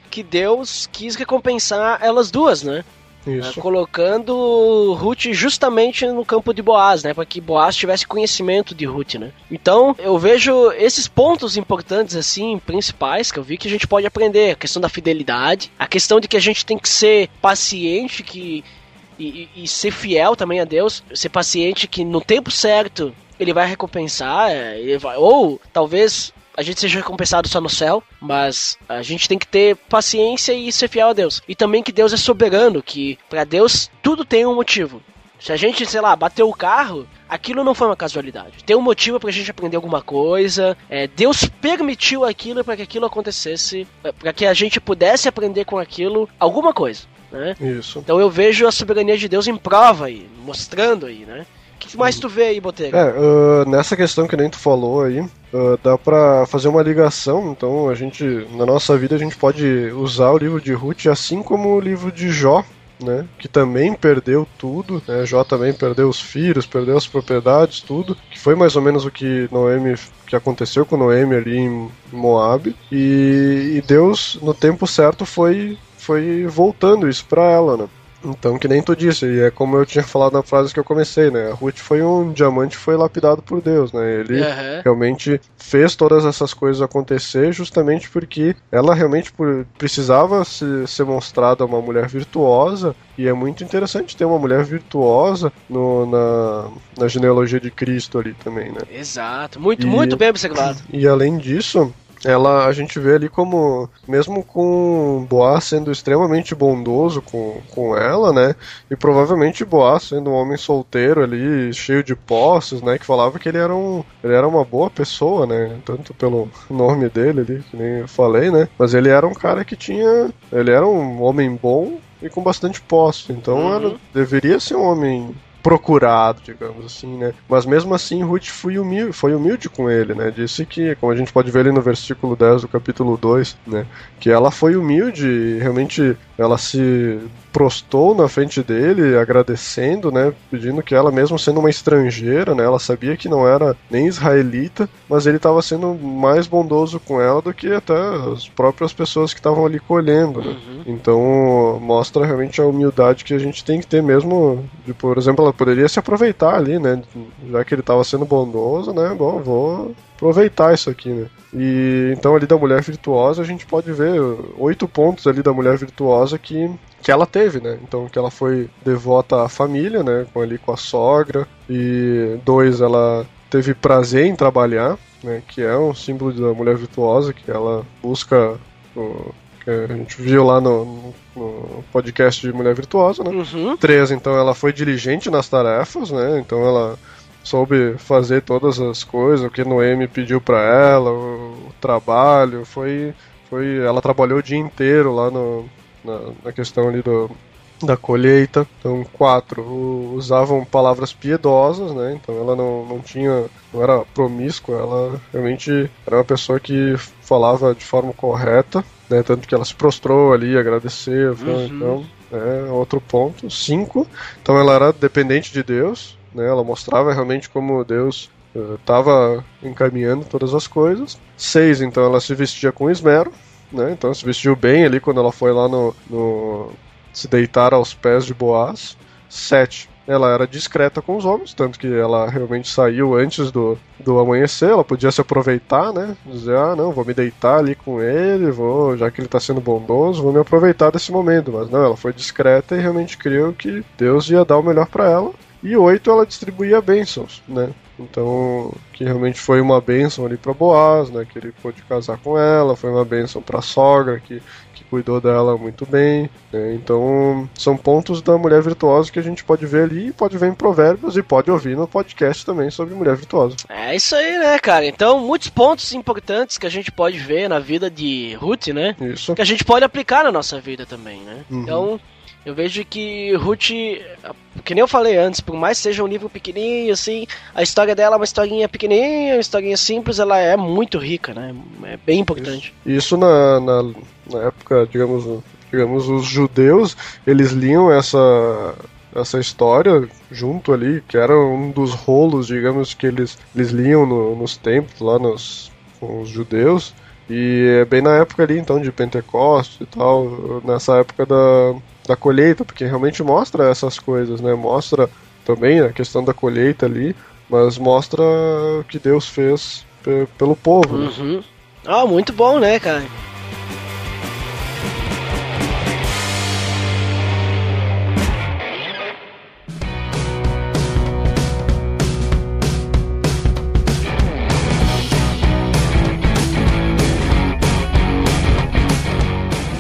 que Deus quis recompensar elas duas, né? Isso. Né, colocando Ruth justamente no campo de Boaz, né? Para que Boaz tivesse conhecimento de Ruth, né? Então, eu vejo esses pontos importantes, assim, principais, que eu vi que a gente pode aprender. A questão da fidelidade, a questão de que a gente tem que ser paciente, que e, e- e ser fiel também a Deus, ser paciente que no tempo certo ele vai recompensar, é, ele vai, ou talvez a gente seja recompensado só no céu, mas a gente tem que ter paciência e ser fiel a Deus. E também que Deus é soberano, que pra Deus tudo tem um motivo. Se a gente, sei lá, bateu o carro, aquilo não foi uma casualidade. Tem um motivo pra gente aprender alguma coisa. É, Deus permitiu aquilo para que aquilo acontecesse, é, para que a gente pudesse aprender com aquilo alguma coisa, né? Isso. Então eu vejo a soberania de Deus em prova aí, mostrando aí, né? O que mais tu vê aí, Boteiro? É, ah, nessa questão que nem tu falou aí, ah, dá pra fazer uma ligação. Então a gente, na nossa vida, a gente pode usar o livro de Ruth assim como o livro de Jó. Né, que também perdeu tudo, né, Jó também perdeu os filhos, perdeu as propriedades, tudo, que foi mais ou menos o que Noemi, que aconteceu com Noemi ali em Moab, e, e Deus no tempo certo foi foi voltando isso pra ela, né? Então, que nem tu disse, e é como eu tinha falado na frase que eu comecei, né? A Ruth foi um diamante que foi lapidado por Deus, né? Ele Aham. realmente fez todas essas coisas acontecer justamente porque ela realmente precisava se, ser mostrada uma mulher virtuosa e é muito interessante ter uma mulher virtuosa no- na, na genealogia de Cristo ali também, né? Exato, muito, E- muito bem observado. E além disso, ela a gente vê ali como, mesmo com Boaz sendo extremamente bondoso com, com ela, né? E provavelmente Boaz sendo um homem solteiro ali, cheio de posses, né? Que falava que ele era um. Ele era uma boa pessoa, né? Tanto pelo nome dele ali, que nem eu falei, né? Mas ele era um cara que tinha. Ele era um homem bom e com bastante posse. Então Uhum. era, deveria ser um homem procurado, digamos assim, né? Mas mesmo assim, Ruth foi humilde, foi humilde com ele, né? Disse que, como a gente pode ver ali no versículo 10 do capítulo 2, né? Que ela foi humilde e realmente ela se prostou na frente dele, agradecendo, né? Pedindo que ela, mesmo sendo uma estrangeira, né? Ela sabia que não era nem israelita, mas ele estava sendo mais bondoso com ela do que até as próprias pessoas que estavam ali colhendo, né? Então mostra realmente a humildade que a gente tem que ter mesmo. De, por exemplo, ela poderia se aproveitar ali, né? Já que ele estava sendo bondoso, né? Bom, vou aproveitar isso aqui, né? E então ali da mulher virtuosa a gente pode ver oito pontos ali da mulher virtuosa que que ela teve, né? Então que ela foi devota à família, né? Com ali com a sogra e dois ela teve prazer em trabalhar, né? Que é um símbolo da mulher virtuosa que ela busca o, que a gente viu lá no, no- podcast de mulher virtuosa, né? Uhum. Três, então ela foi diligente nas tarefas, né? Então ela soube fazer todas as coisas, o que Noemi pediu para ela, o, o trabalho, foi, foi, ela trabalhou o dia inteiro lá no, na, na questão ali do, da colheita. Então, quatro, usavam palavras piedosas, né? Então ela não, não tinha, não era promíscua, ela realmente era uma pessoa que falava de forma correta, né? Tanto que ela se prostrou ali, agradeceu, Uhum. então, é outro ponto. Cinco, então ela era dependente de Deus, né? Ela mostrava realmente como Deus estava encaminhando todas as coisas. Seis, então ela se vestia com esmero, né? Então se vestiu bem ali quando ela foi lá no, no se deitar aos pés de Boaz. Sete, ela era discreta com os homens, tanto que ela realmente saiu antes do, do amanhecer, ela podia se aproveitar, né? Dizer, ah, não, vou me deitar ali com ele, vou, já que ele está sendo bondoso, vou me aproveitar desse momento. Mas não, ela foi discreta e realmente criou que Deus ia dar o melhor para ela. E oito, ela distribuía bênçãos, né? Então, que realmente foi uma bênção ali para Boaz, né? Que ele pôde casar com ela, foi uma bênção para a sogra, que cuidou dela muito bem. Né? Então, são pontos da mulher virtuosa que a gente pode ver ali, pode ver em Provérbios e pode ouvir no podcast também sobre mulher virtuosa. É isso aí, né, cara? Então, muitos pontos importantes que a gente pode ver na vida de Ruth, né? Isso. Que a gente pode aplicar na nossa vida também, né? Uhum. Então, eu vejo que Ruth, que nem eu falei antes, por mais que seja um livro pequenininho, assim, a história dela é uma historinha pequenininha, uma historinha simples, ela é muito rica, né? É bem importante. Isso, Isso na, na, na, época, digamos, digamos, os judeus, eles liam essa essa história junto ali, que era um dos rolos, digamos, que eles, eles liam no, nos templos, lá nos, com os judeus, e é bem na época ali, então, de Pentecostes e tal, nessa época da, da colheita, porque realmente mostra essas coisas, né? Mostra também a questão da colheita ali, mas mostra o que Deus fez pelo povo. Né? Uhum. Ah, muito bom, né, cara?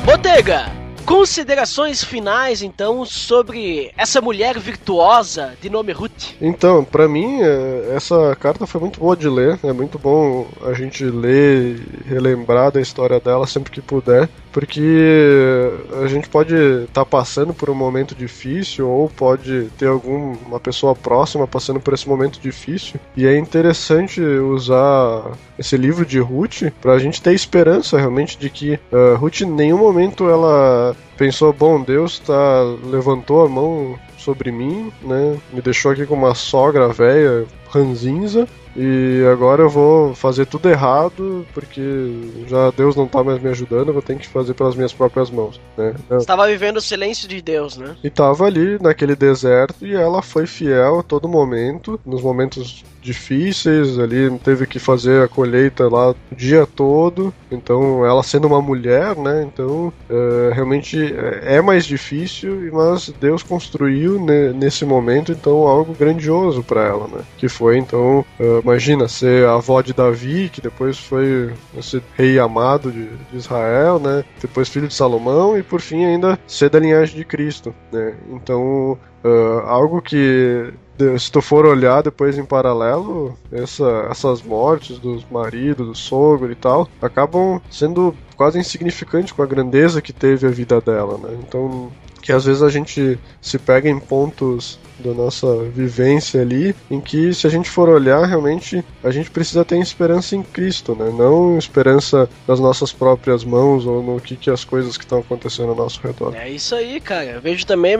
Botega! Considerações finais, então, sobre essa mulher virtuosa de nome Ruth. Então, para mim, é, essa carta foi muito boa de ler. É muito bom a gente ler e relembrar da história dela sempre que puder porque a gente pode estar tá passando por um momento difícil ou pode ter alguma pessoa próxima passando por esse momento difícil e é interessante usar esse livro de Ruth para a gente ter esperança realmente de que uh, Ruth em nenhum momento ela pensou bom Deus tá levantou a mão sobre mim né me deixou aqui com uma sogra velha ranzinza e agora eu vou fazer tudo errado, porque já Deus não tá mais me ajudando, eu vou ter que fazer pelas minhas próprias mãos, né? Estava vivendo o silêncio de Deus, né? E tava ali naquele deserto e ela foi fiel a todo momento, nos momentos difíceis, ali teve que fazer a colheita lá o dia todo, então ela sendo uma mulher, né, então é, realmente é, é mais difícil, mas Deus construiu ne, nesse momento então algo grandioso para ela, né, que foi então, é, imagina, ser a avó de Davi, que depois foi esse rei amado de, de Israel, né, depois filho de Salomão e por fim ainda ser da linhagem de Cristo, né, então Uh, algo que se tu for olhar depois em paralelo, essa, essas mortes dos maridos, do sogro e tal, acabam sendo quase insignificantes com a grandeza que teve a vida dela, né? Então, que às vezes a gente se pega em pontos da nossa vivência ali, em que se a gente for olhar, realmente a gente precisa ter esperança em Cristo, né? Não esperança nas nossas próprias mãos ou no que, que as coisas que estão acontecendo ao nosso redor. É isso aí, cara. Eu vejo também,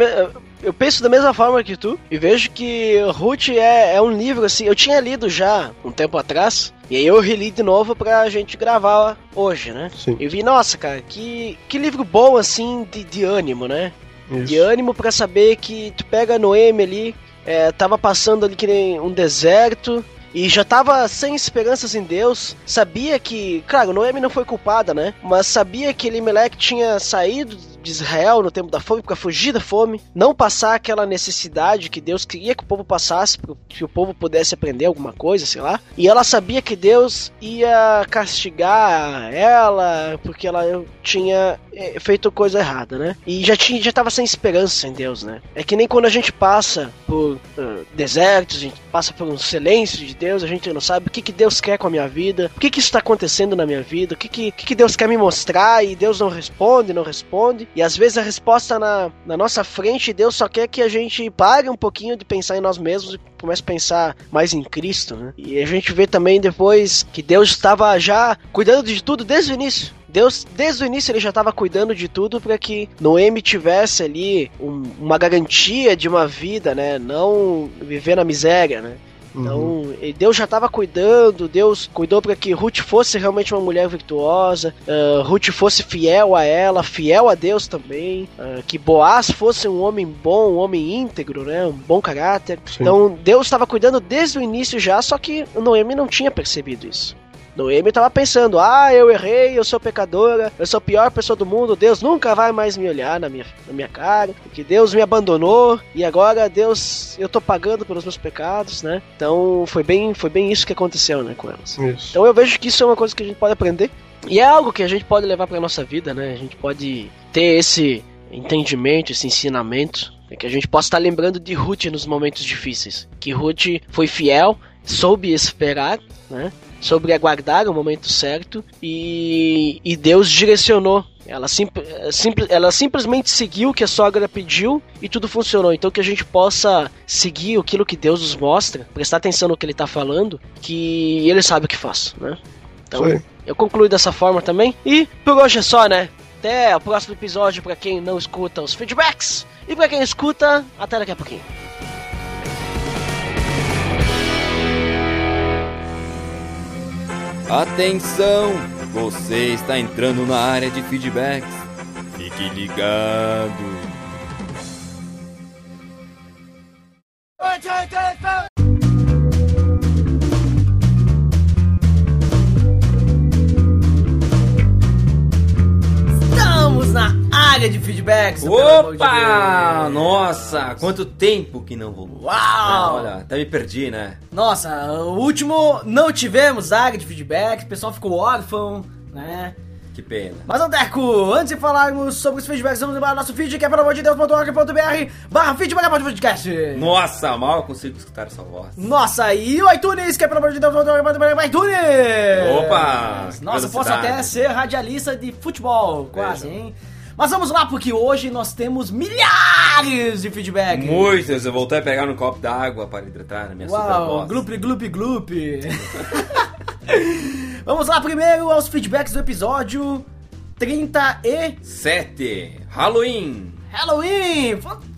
eu penso da mesma forma que tu, e vejo que Ruth é, é um livro assim, eu tinha lido já um tempo atrás, e aí eu reli de novo pra gente gravar hoje, né? Sim. E vi, nossa, cara, que, que livro bom assim de, de ânimo, né? Isso. de ânimo para saber que tu pega a Noemi ali, é, tava passando ali que nem um deserto e já tava sem esperanças em Deus, sabia que, claro, Noemi não foi culpada, né? Mas sabia que Elimelech tinha saído de Israel no tempo da fome, para fugir da fome, não passar aquela necessidade que Deus queria que o povo passasse, que o povo pudesse aprender alguma coisa, sei lá. E ela sabia que Deus ia castigar ela porque ela tinha eh, feito coisa errada, né? E já tinha, já tava sem esperança em Deus, né? É que nem quando a gente passa por uh, desertos, a gente passa por um silêncio de Deus, a gente não sabe o que, que Deus quer com a minha vida, o que, que está acontecendo na minha vida, o que, que, que Deus quer me mostrar e Deus não responde, não responde. E às vezes a resposta na, na nossa frente, Deus só quer que a gente pare um pouquinho de pensar em nós mesmos e comece a pensar mais em Cristo, né? E a gente vê também depois que Deus estava já cuidando de tudo desde o início. Deus, desde o início, ele já estava cuidando de tudo para que Noemi tivesse ali um, uma garantia de uma vida, né? Não viver na miséria, né? Então, e Deus já estava cuidando, Deus cuidou para que Ruth fosse realmente uma mulher virtuosa, uh, Ruth fosse fiel a ela, fiel a Deus também, uh, que Boaz fosse um homem bom, um homem íntegro, né, um bom caráter. Sim. Então, Deus estava cuidando desde o início já, só que Noemi não tinha percebido isso. Noemi estava pensando: ah, eu errei, eu sou pecadora, eu sou a pior pessoa do mundo, Deus nunca vai mais me olhar na minha, na minha cara, porque Deus me abandonou e agora Deus, eu tô pagando pelos meus pecados, né? Então foi bem, foi bem isso que aconteceu, né, com elas. Isso. Então eu vejo que isso é uma coisa que a gente pode aprender e é algo que a gente pode levar para nossa vida, né? A gente pode ter esse entendimento, esse ensinamento, né? que a gente possa estar lembrando de Ruth nos momentos difíceis, que Ruth foi fiel, soube esperar, né? Sobre aguardar o momento certo e, e Deus direcionou. Ela, simp, simp, ela simplesmente seguiu o que a sogra pediu e tudo funcionou. Então que a gente possa seguir aquilo que Deus nos mostra, prestar atenção no que Ele está falando, que Ele sabe o que faz, né? Então aí. eu concluo dessa forma também. E por hoje é só, né? Até o próximo episódio para quem não escuta os feedbacks. E para quem escuta, até daqui a pouquinho. Atenção! Você está entrando na área de feedbacks. Fique ligado. Feedbacks. de Opa! Deus. Nossa, quanto tempo que não vou. Uau! Olha, até me perdi, né? Nossa, o último não tivemos área de feedbacks, o pessoal ficou órfão, né? Que pena. Mas, Anteco, antes de falarmos sobre os feedbacks, vamos lembrar nosso feed, que é pelo amor de Deus.org.br barra feedback podcast. Nossa, mal consigo escutar essa voz. Nossa, e o iTunes, que é pelo amor de Deus.org.br iTunes. Opa, Nossa, posso até ser radialista de futebol, quase, Veja. hein? Mas vamos lá, porque hoje nós temos milhares de feedbacks. Muitas, eu voltei a pegar no copo d'água para hidratar a minha super Uau, voz. glup, glup, glup. Vamos lá primeiro aos feedbacks do episódio 30 e Sete. Halloween. Halloween. Fantástico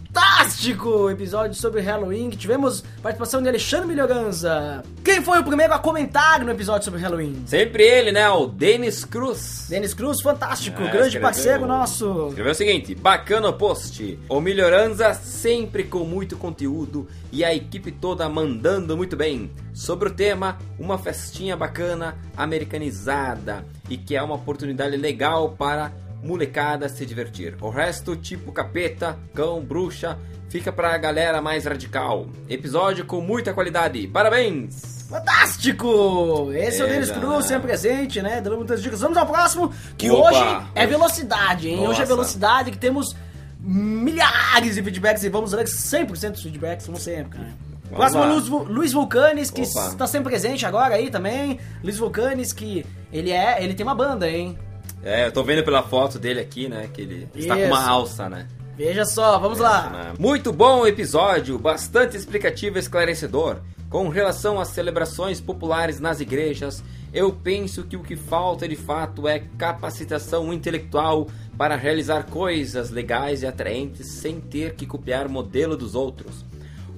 episódio sobre Halloween que tivemos participação de Alexandre Melhoranza. Quem foi o primeiro a comentar no episódio sobre Halloween? Sempre ele, né? O Denis Cruz. Denis Cruz, fantástico, É, grande escreveu- parceiro nosso. Escreveu o seguinte: bacana o post. O Melhoranza sempre com muito conteúdo e a equipe toda mandando muito bem. Sobre o tema, uma festinha bacana, americanizada e que é uma oportunidade legal para molecada se divertir. O resto, tipo capeta, cão, bruxa, fica pra galera mais radical. Episódio com muita qualidade. Parabéns! Fantástico! Esse é o Denis Beleza. Cruz, sempre presente, né? Dando muitas dicas. Vamos ao próximo, que Opa! hoje é velocidade, hein? Hoje é Nossa. velocidade que temos milhares de feedbacks e vamos ler 100% dos feedbacks, como sempre. né? Vamos Próximo. Luiz, Luiz Vulcanes, que Opa. está sempre presente agora aí também. Luiz Vulcanes, que ele é, ele tem uma banda, hein? É, eu tô vendo pela foto dele aqui, né? Que ele está com Isso. uma alça, né? Veja só, vamos lá. Muito bom episódio, bastante explicativo e esclarecedor. Com relação às celebrações populares nas igrejas, eu penso que o que falta de fato é capacitação intelectual para realizar coisas legais e atraentes sem ter que copiar o modelo dos outros.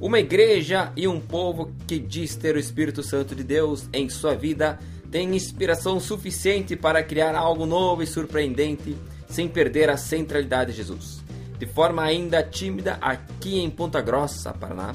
Uma igreja e um povo que diz ter o Espírito Santo de Deus em sua vida tem inspiração suficiente para criar algo novo e surpreendente sem perder a centralidade de Jesus. De forma ainda tímida, aqui em Ponta Grossa, Paraná,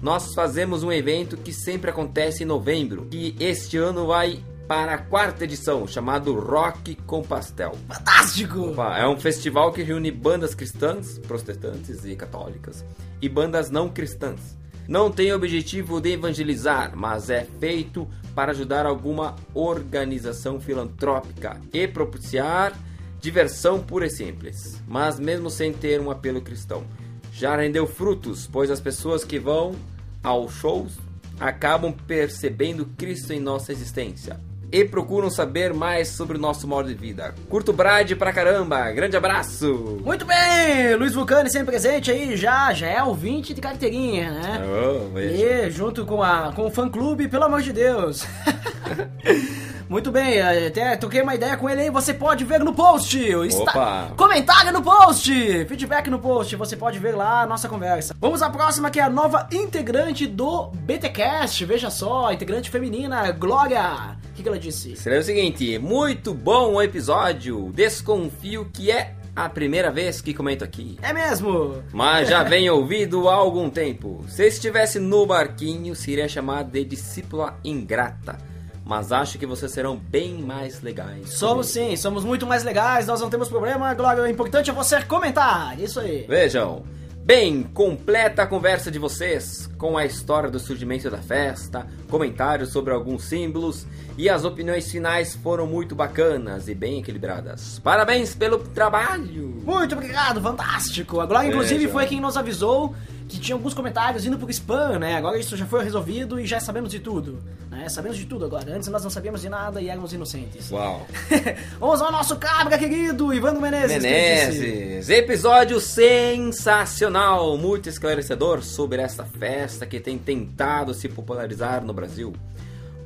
nós fazemos um evento que sempre acontece em novembro, que este ano vai para a quarta edição, chamado Rock com Pastel. Fantástico! Opa, é um festival que reúne bandas cristãs, protestantes e católicas, e bandas não cristãs. Não tem objetivo de evangelizar, mas é feito para ajudar alguma organização filantrópica e propiciar diversão pura e simples, mas mesmo sem ter um apelo cristão. Já rendeu frutos, pois as pessoas que vão aos shows acabam percebendo Cristo em nossa existência. E procuram saber mais sobre o nosso modo de vida. Curto Brad pra caramba, grande abraço! Muito bem, Luiz Vulcani sempre presente aí, já, já é ouvinte de carteirinha, né? Oh. E junto com, a, com o fã clube, pelo amor de Deus. Muito bem, até troquei uma ideia com ele aí, você pode ver no post. Está... Opa. Comentário no post, feedback no post, você pode ver lá a nossa conversa. Vamos à próxima, que é a nova integrante do BTcast, veja só, integrante feminina, Glória. O que, que ela disse? Será o seguinte, muito bom o episódio, desconfio que é a primeira vez que comento aqui. É mesmo? Mas já venho ouvido há algum tempo. Se estivesse no barquinho, seria chamado de discípula ingrata. Mas acho que vocês serão bem mais legais. Somos sim, somos muito mais legais, nós não temos problema, Glória, o importante é você comentar, isso aí. Vejam, bem completa a conversa de vocês, com a história do surgimento da festa, comentários sobre alguns símbolos e as opiniões finais foram muito bacanas e bem equilibradas. Parabéns pelo trabalho! Muito obrigado, fantástico. A Glória, inclusive, Veja. foi quem nos avisou que tinha alguns comentários indo pro spam, né? Agora isso já foi resolvido e já sabemos de tudo. Né? Sabemos de tudo agora. Antes nós não sabíamos de nada e éramos inocentes. Uau! Vamos ao nosso cabra querido, Ivandro Menezes. Menezes, episódio sensacional, muito esclarecedor sobre essa festa que tem tentado se popularizar no Brasil.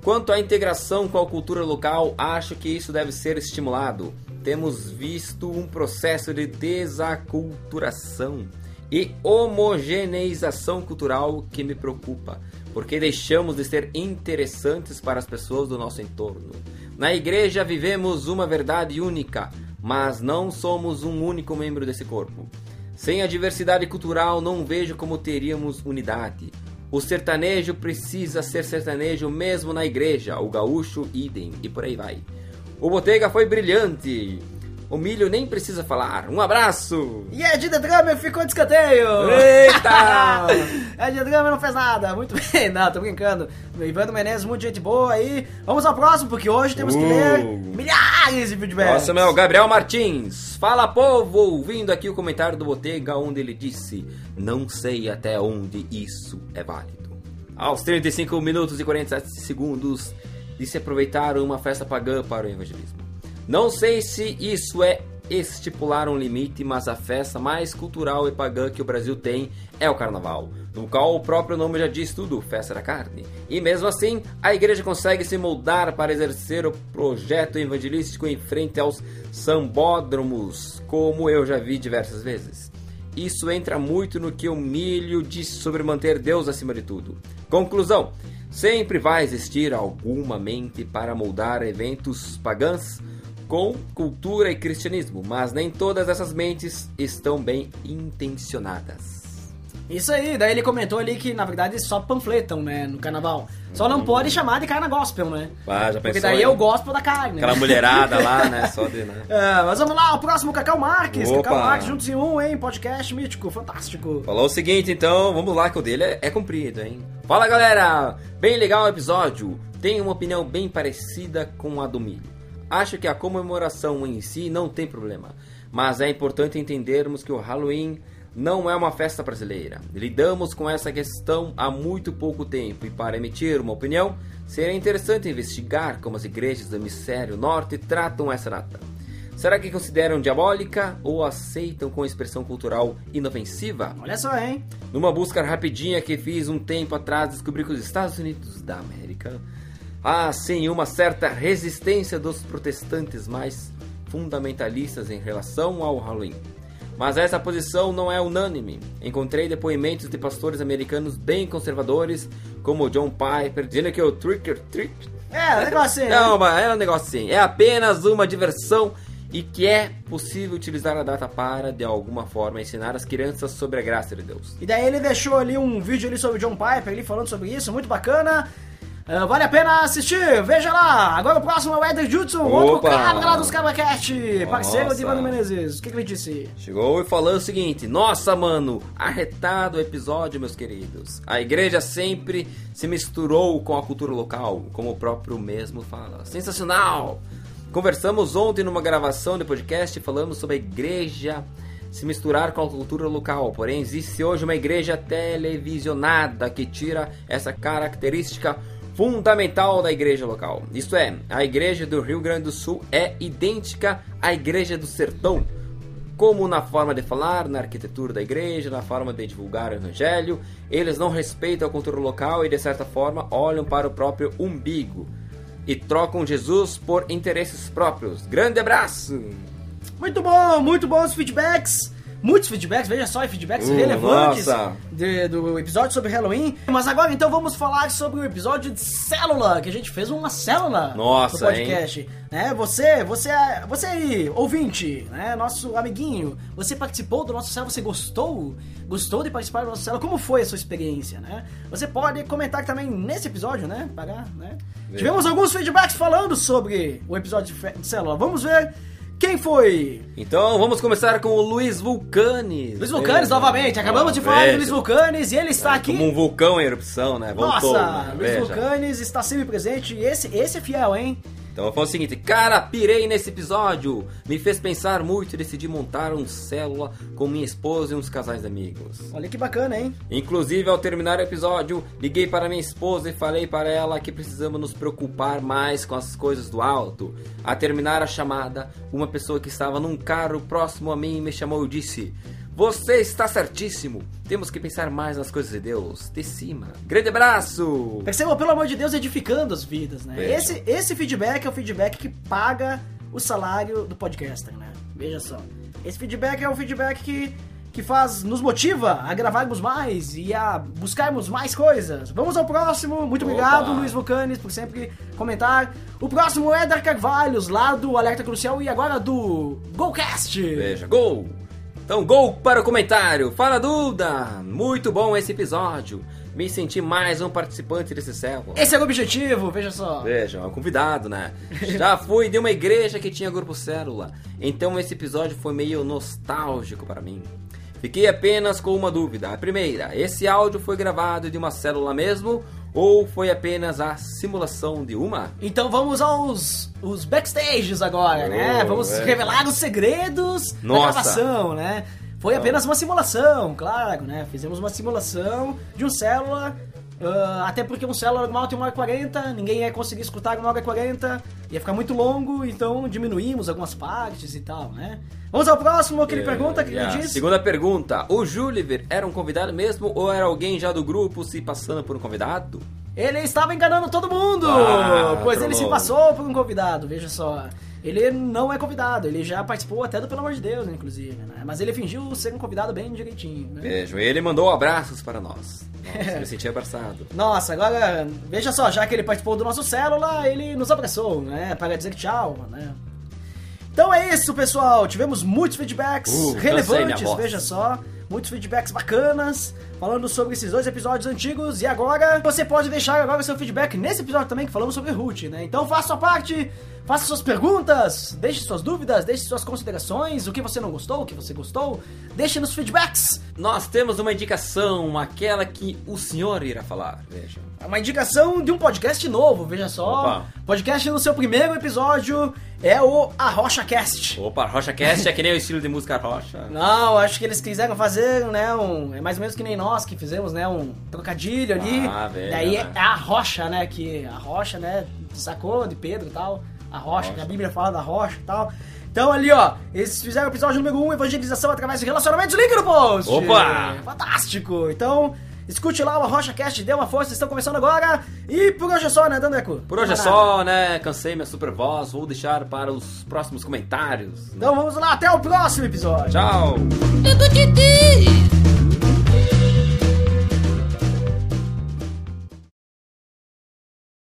Quanto à integração com a cultura local, acho que isso deve ser estimulado. Temos visto um processo de desaculturação e homogeneização cultural que me preocupa, porque deixamos de ser interessantes para as pessoas do nosso entorno. Na igreja vivemos uma verdade única, mas não somos um único membro desse corpo. Sem a diversidade cultural, não vejo como teríamos unidade. O sertanejo precisa ser sertanejo mesmo na igreja, o gaúcho idem, e por aí vai. O Botega foi brilhante. O milho nem precisa falar. Um abraço! E Ed The Drummer ficou de escanteio! Eita! Ed The Drummer não fez nada, muito bem, não, tô brincando. Ivandro Menezes, muita gente boa aí. Vamos ao próximo, porque hoje temos que Uh. ler milhares de feedbacks. É o Gabriel Martins. Fala povo, ouvindo aqui o comentário do Botega, onde ele disse: Não sei até onde isso é válido. Aos 35 minutos e 47 segundos de se aproveitar uma festa pagã para o evangelismo. Não sei se isso é estipular um limite, mas a festa mais cultural e pagã que o Brasil tem é o carnaval, no qual o próprio nome já diz tudo, festa da carne. E mesmo assim, a igreja consegue se moldar para exercer o projeto evangelístico em frente aos sambódromos, como eu já vi diversas vezes. Isso entra muito no que o Milho disse sobre manter Deus acima de tudo. Conclusão: sempre vai existir alguma mente para moldar eventos pagãs com cultura e cristianismo, mas nem todas essas mentes estão bem intencionadas. Isso aí, daí ele comentou ali que na verdade só panfletam, né, no carnaval. Só não pode chamar de carna gospel, né? Ah, já Porque pensou daí em- é o gospel da carne. Aquela mulherada lá, né? Só de, né? É, mas vamos lá, o próximo Cacau Marques. Opa. Cacau Marques juntos em um, hein? Podcast mítico, fantástico. Falou o seguinte, então, vamos lá, que o dele é, é comprido, hein? Fala galera! Bem legal o episódio. Tenho uma opinião bem parecida com a do Milho. Acho que a comemoração em si não tem problema, mas é importante entendermos que o Halloween não é uma festa brasileira. Lidamos com essa questão há muito pouco tempo e para emitir uma opinião, seria interessante investigar como as igrejas do hemisfério norte tratam essa data. Será que consideram diabólica ou aceitam com expressão cultural inofensiva? Olha só, hein? Numa busca rapidinha que fiz um tempo atrás, descobri que os Estados Unidos da América há sim uma certa resistência dos protestantes mais fundamentalistas em relação ao Halloween. Mas essa posição não é unânime. Encontrei depoimentos de pastores americanos bem conservadores, como John Piper, dizendo que o trick or É, o negócio assim, né? não, mas é um negócio assim. É apenas uma diversão e que é possível utilizar a data para, de alguma forma, ensinar as crianças sobre a graça de Deus. E daí ele deixou ali um vídeo ali sobre John Piper, ali falando sobre isso, muito bacana. Ah, vale a pena assistir, veja lá. Agora o próximo é o Eder Judson, outro Opa! cabra lá dos CabraCast, parceiro Nossa. de Ivano Menezes. O que, que ele disse? Chegou e falou o seguinte: Nossa, mano, arretado o episódio, meus queridos. A igreja sempre se misturou com a cultura local, como o próprio mesmo fala. Sensacional! Conversamos ontem numa gravação de podcast e falamos sobre a igreja se misturar com a cultura local. Porém, existe hoje uma igreja televisionada que tira essa característica fundamental da igreja local. Isto é, a igreja do Rio Grande do Sul é idêntica à igreja do sertão, como na forma de falar, na arquitetura da igreja, na forma de divulgar o evangelho, eles não respeitam a cultura local e de certa forma olham para o próprio umbigo e trocam Jesus por interesses próprios. Grande abraço! Muito bom, muito bons feedbacks. Muitos feedbacks, veja só, feedbacks relevantes de- do episódio sobre Halloween. Mas agora então vamos falar sobre o episódio de célula, que a gente fez uma célula Nossa, no podcast. Né? Você, você, é- você aí, ouvinte, né? Nosso amiguinho, você participou do nosso célula, você gostou? Gostou de participar do nosso célula? Como foi a sua experiência, né? Você pode comentar também nesse episódio, né? Pagar, né? Tivemos alguns feedbacks falando sobre o episódio de célula. Vamos ver quem foi Então vamos começar com o Luiz Vulcanes. Luiz Vulcanes, Veja. novamente. Acabamos de Ó, falar veja. Luiz Vulcanes e ele está É, aqui. Como um vulcão em erupção, né? Voltou. Nossa, né? Luiz Veja. Vulcanes está sempre presente. E esse, esse é fiel, hein? Então eu falo o seguinte, cara, pirei nesse episódio. Me fez pensar muito e decidi montar um célula com minha esposa e uns casais de amigos. Olha que bacana, hein? Inclusive, ao terminar o episódio, liguei para minha esposa e falei para ela que precisamos nos preocupar mais com as coisas do alto. A terminar a chamada, uma pessoa que estava num carro próximo a mim me chamou e disse: Você está certíssimo. Temos que pensar mais nas coisas de Deus, de cima. Grande abraço! Percebam, pelo amor de Deus, edificando as vidas, né? Veja. Esse, esse feedback é o feedback que paga o salário do podcaster, né? Veja só. Esse feedback é o feedback que, que faz, nos motiva a gravarmos mais e a buscarmos mais coisas. Vamos ao próximo. Muito Opa. obrigado, Luiz Vulcanes, por sempre comentar. O próximo é Dar Carvalhos, lá do Alerta Crucial e agora do Golcast. Veja, gol! Então, gol para o comentário. Fala, Duda! Muito bom esse episódio. Me senti mais um participante desse célula. Esse é o objetivo, veja só. Veja, é um convidado, né? Já fui de uma igreja que tinha grupo célula, então esse episódio foi meio nostálgico para mim. Fiquei apenas com uma dúvida. A primeira, esse áudio foi gravado de uma célula mesmo ou foi apenas a simulação de uma? Então vamos aos os backstages agora, né? Oh, Vamos é. revelar os segredos da Nossa. gravação, né? Foi apenas uma simulação, claro, né? Fizemos uma simulação de um célula, ah, até porque um célula normal tem 1 hora e 40, ninguém ia conseguir escutar 1 hora e 40, ia ficar muito longo, então diminuímos algumas partes e tal, né? Vamos ao próximo, que ele pergunta, que a ele diz... Segunda pergunta, o Juliver era um convidado mesmo ou era alguém já do grupo se passando por um convidado? Ele estava enganando todo mundo! Ah, pois ele se passou por um convidado, veja só. Ele não é convidado, ele já participou até do Pelo Amor de Deus, inclusive, né? Mas ele fingiu ser um convidado bem direitinho, né? Vejo, ele mandou abraços para nós. Nossa, me senti abraçado. Nossa, agora, veja só, já que ele participou do nosso célula, ele nos abraçou, né? Para dizer tchau, né? Então é isso, pessoal. Tivemos muitos feedbacks Uh, relevantes, veja só. Muitos feedbacks bacanas, falando sobre esses dois episódios antigos. E agora, você pode deixar agora o seu feedback nesse episódio também, que falamos sobre Ruth, né? Então faça a sua parte, faça suas perguntas, deixe suas dúvidas, deixe suas considerações, o que você não gostou, o que você gostou. Deixe nos feedbacks. Nós temos uma indicação, aquela que o senhor irá falar. Veja. É uma indicação de um podcast novo, veja só. Opa. Podcast no seu primeiro episódio é o Arrocha Cast. Opa, Rocha Cast é que nem o estilo de música rocha. Não, acho que eles quiseram fazer, né, um... É mais ou menos que nem nós que fizemos, né, um trocadilho ali. Ah, velho, Daí né? é a rocha, né, que a rocha, né, sacou de Pedro e tal. A rocha, que a Bíblia fala da rocha e tal. Então ali, ó, eles fizeram o episódio número 1, um, evangelização através de relacionamentos, link no post! Opa! Fantástico! Então, escute lá o Arrocha Cast, dê uma força, estão começando agora. E por hoje é só, né, Dandeco? Por hoje é só, né? Cansei minha super voz, vou deixar para os próximos comentários. né? Então vamos lá, até o próximo episódio! Tchau!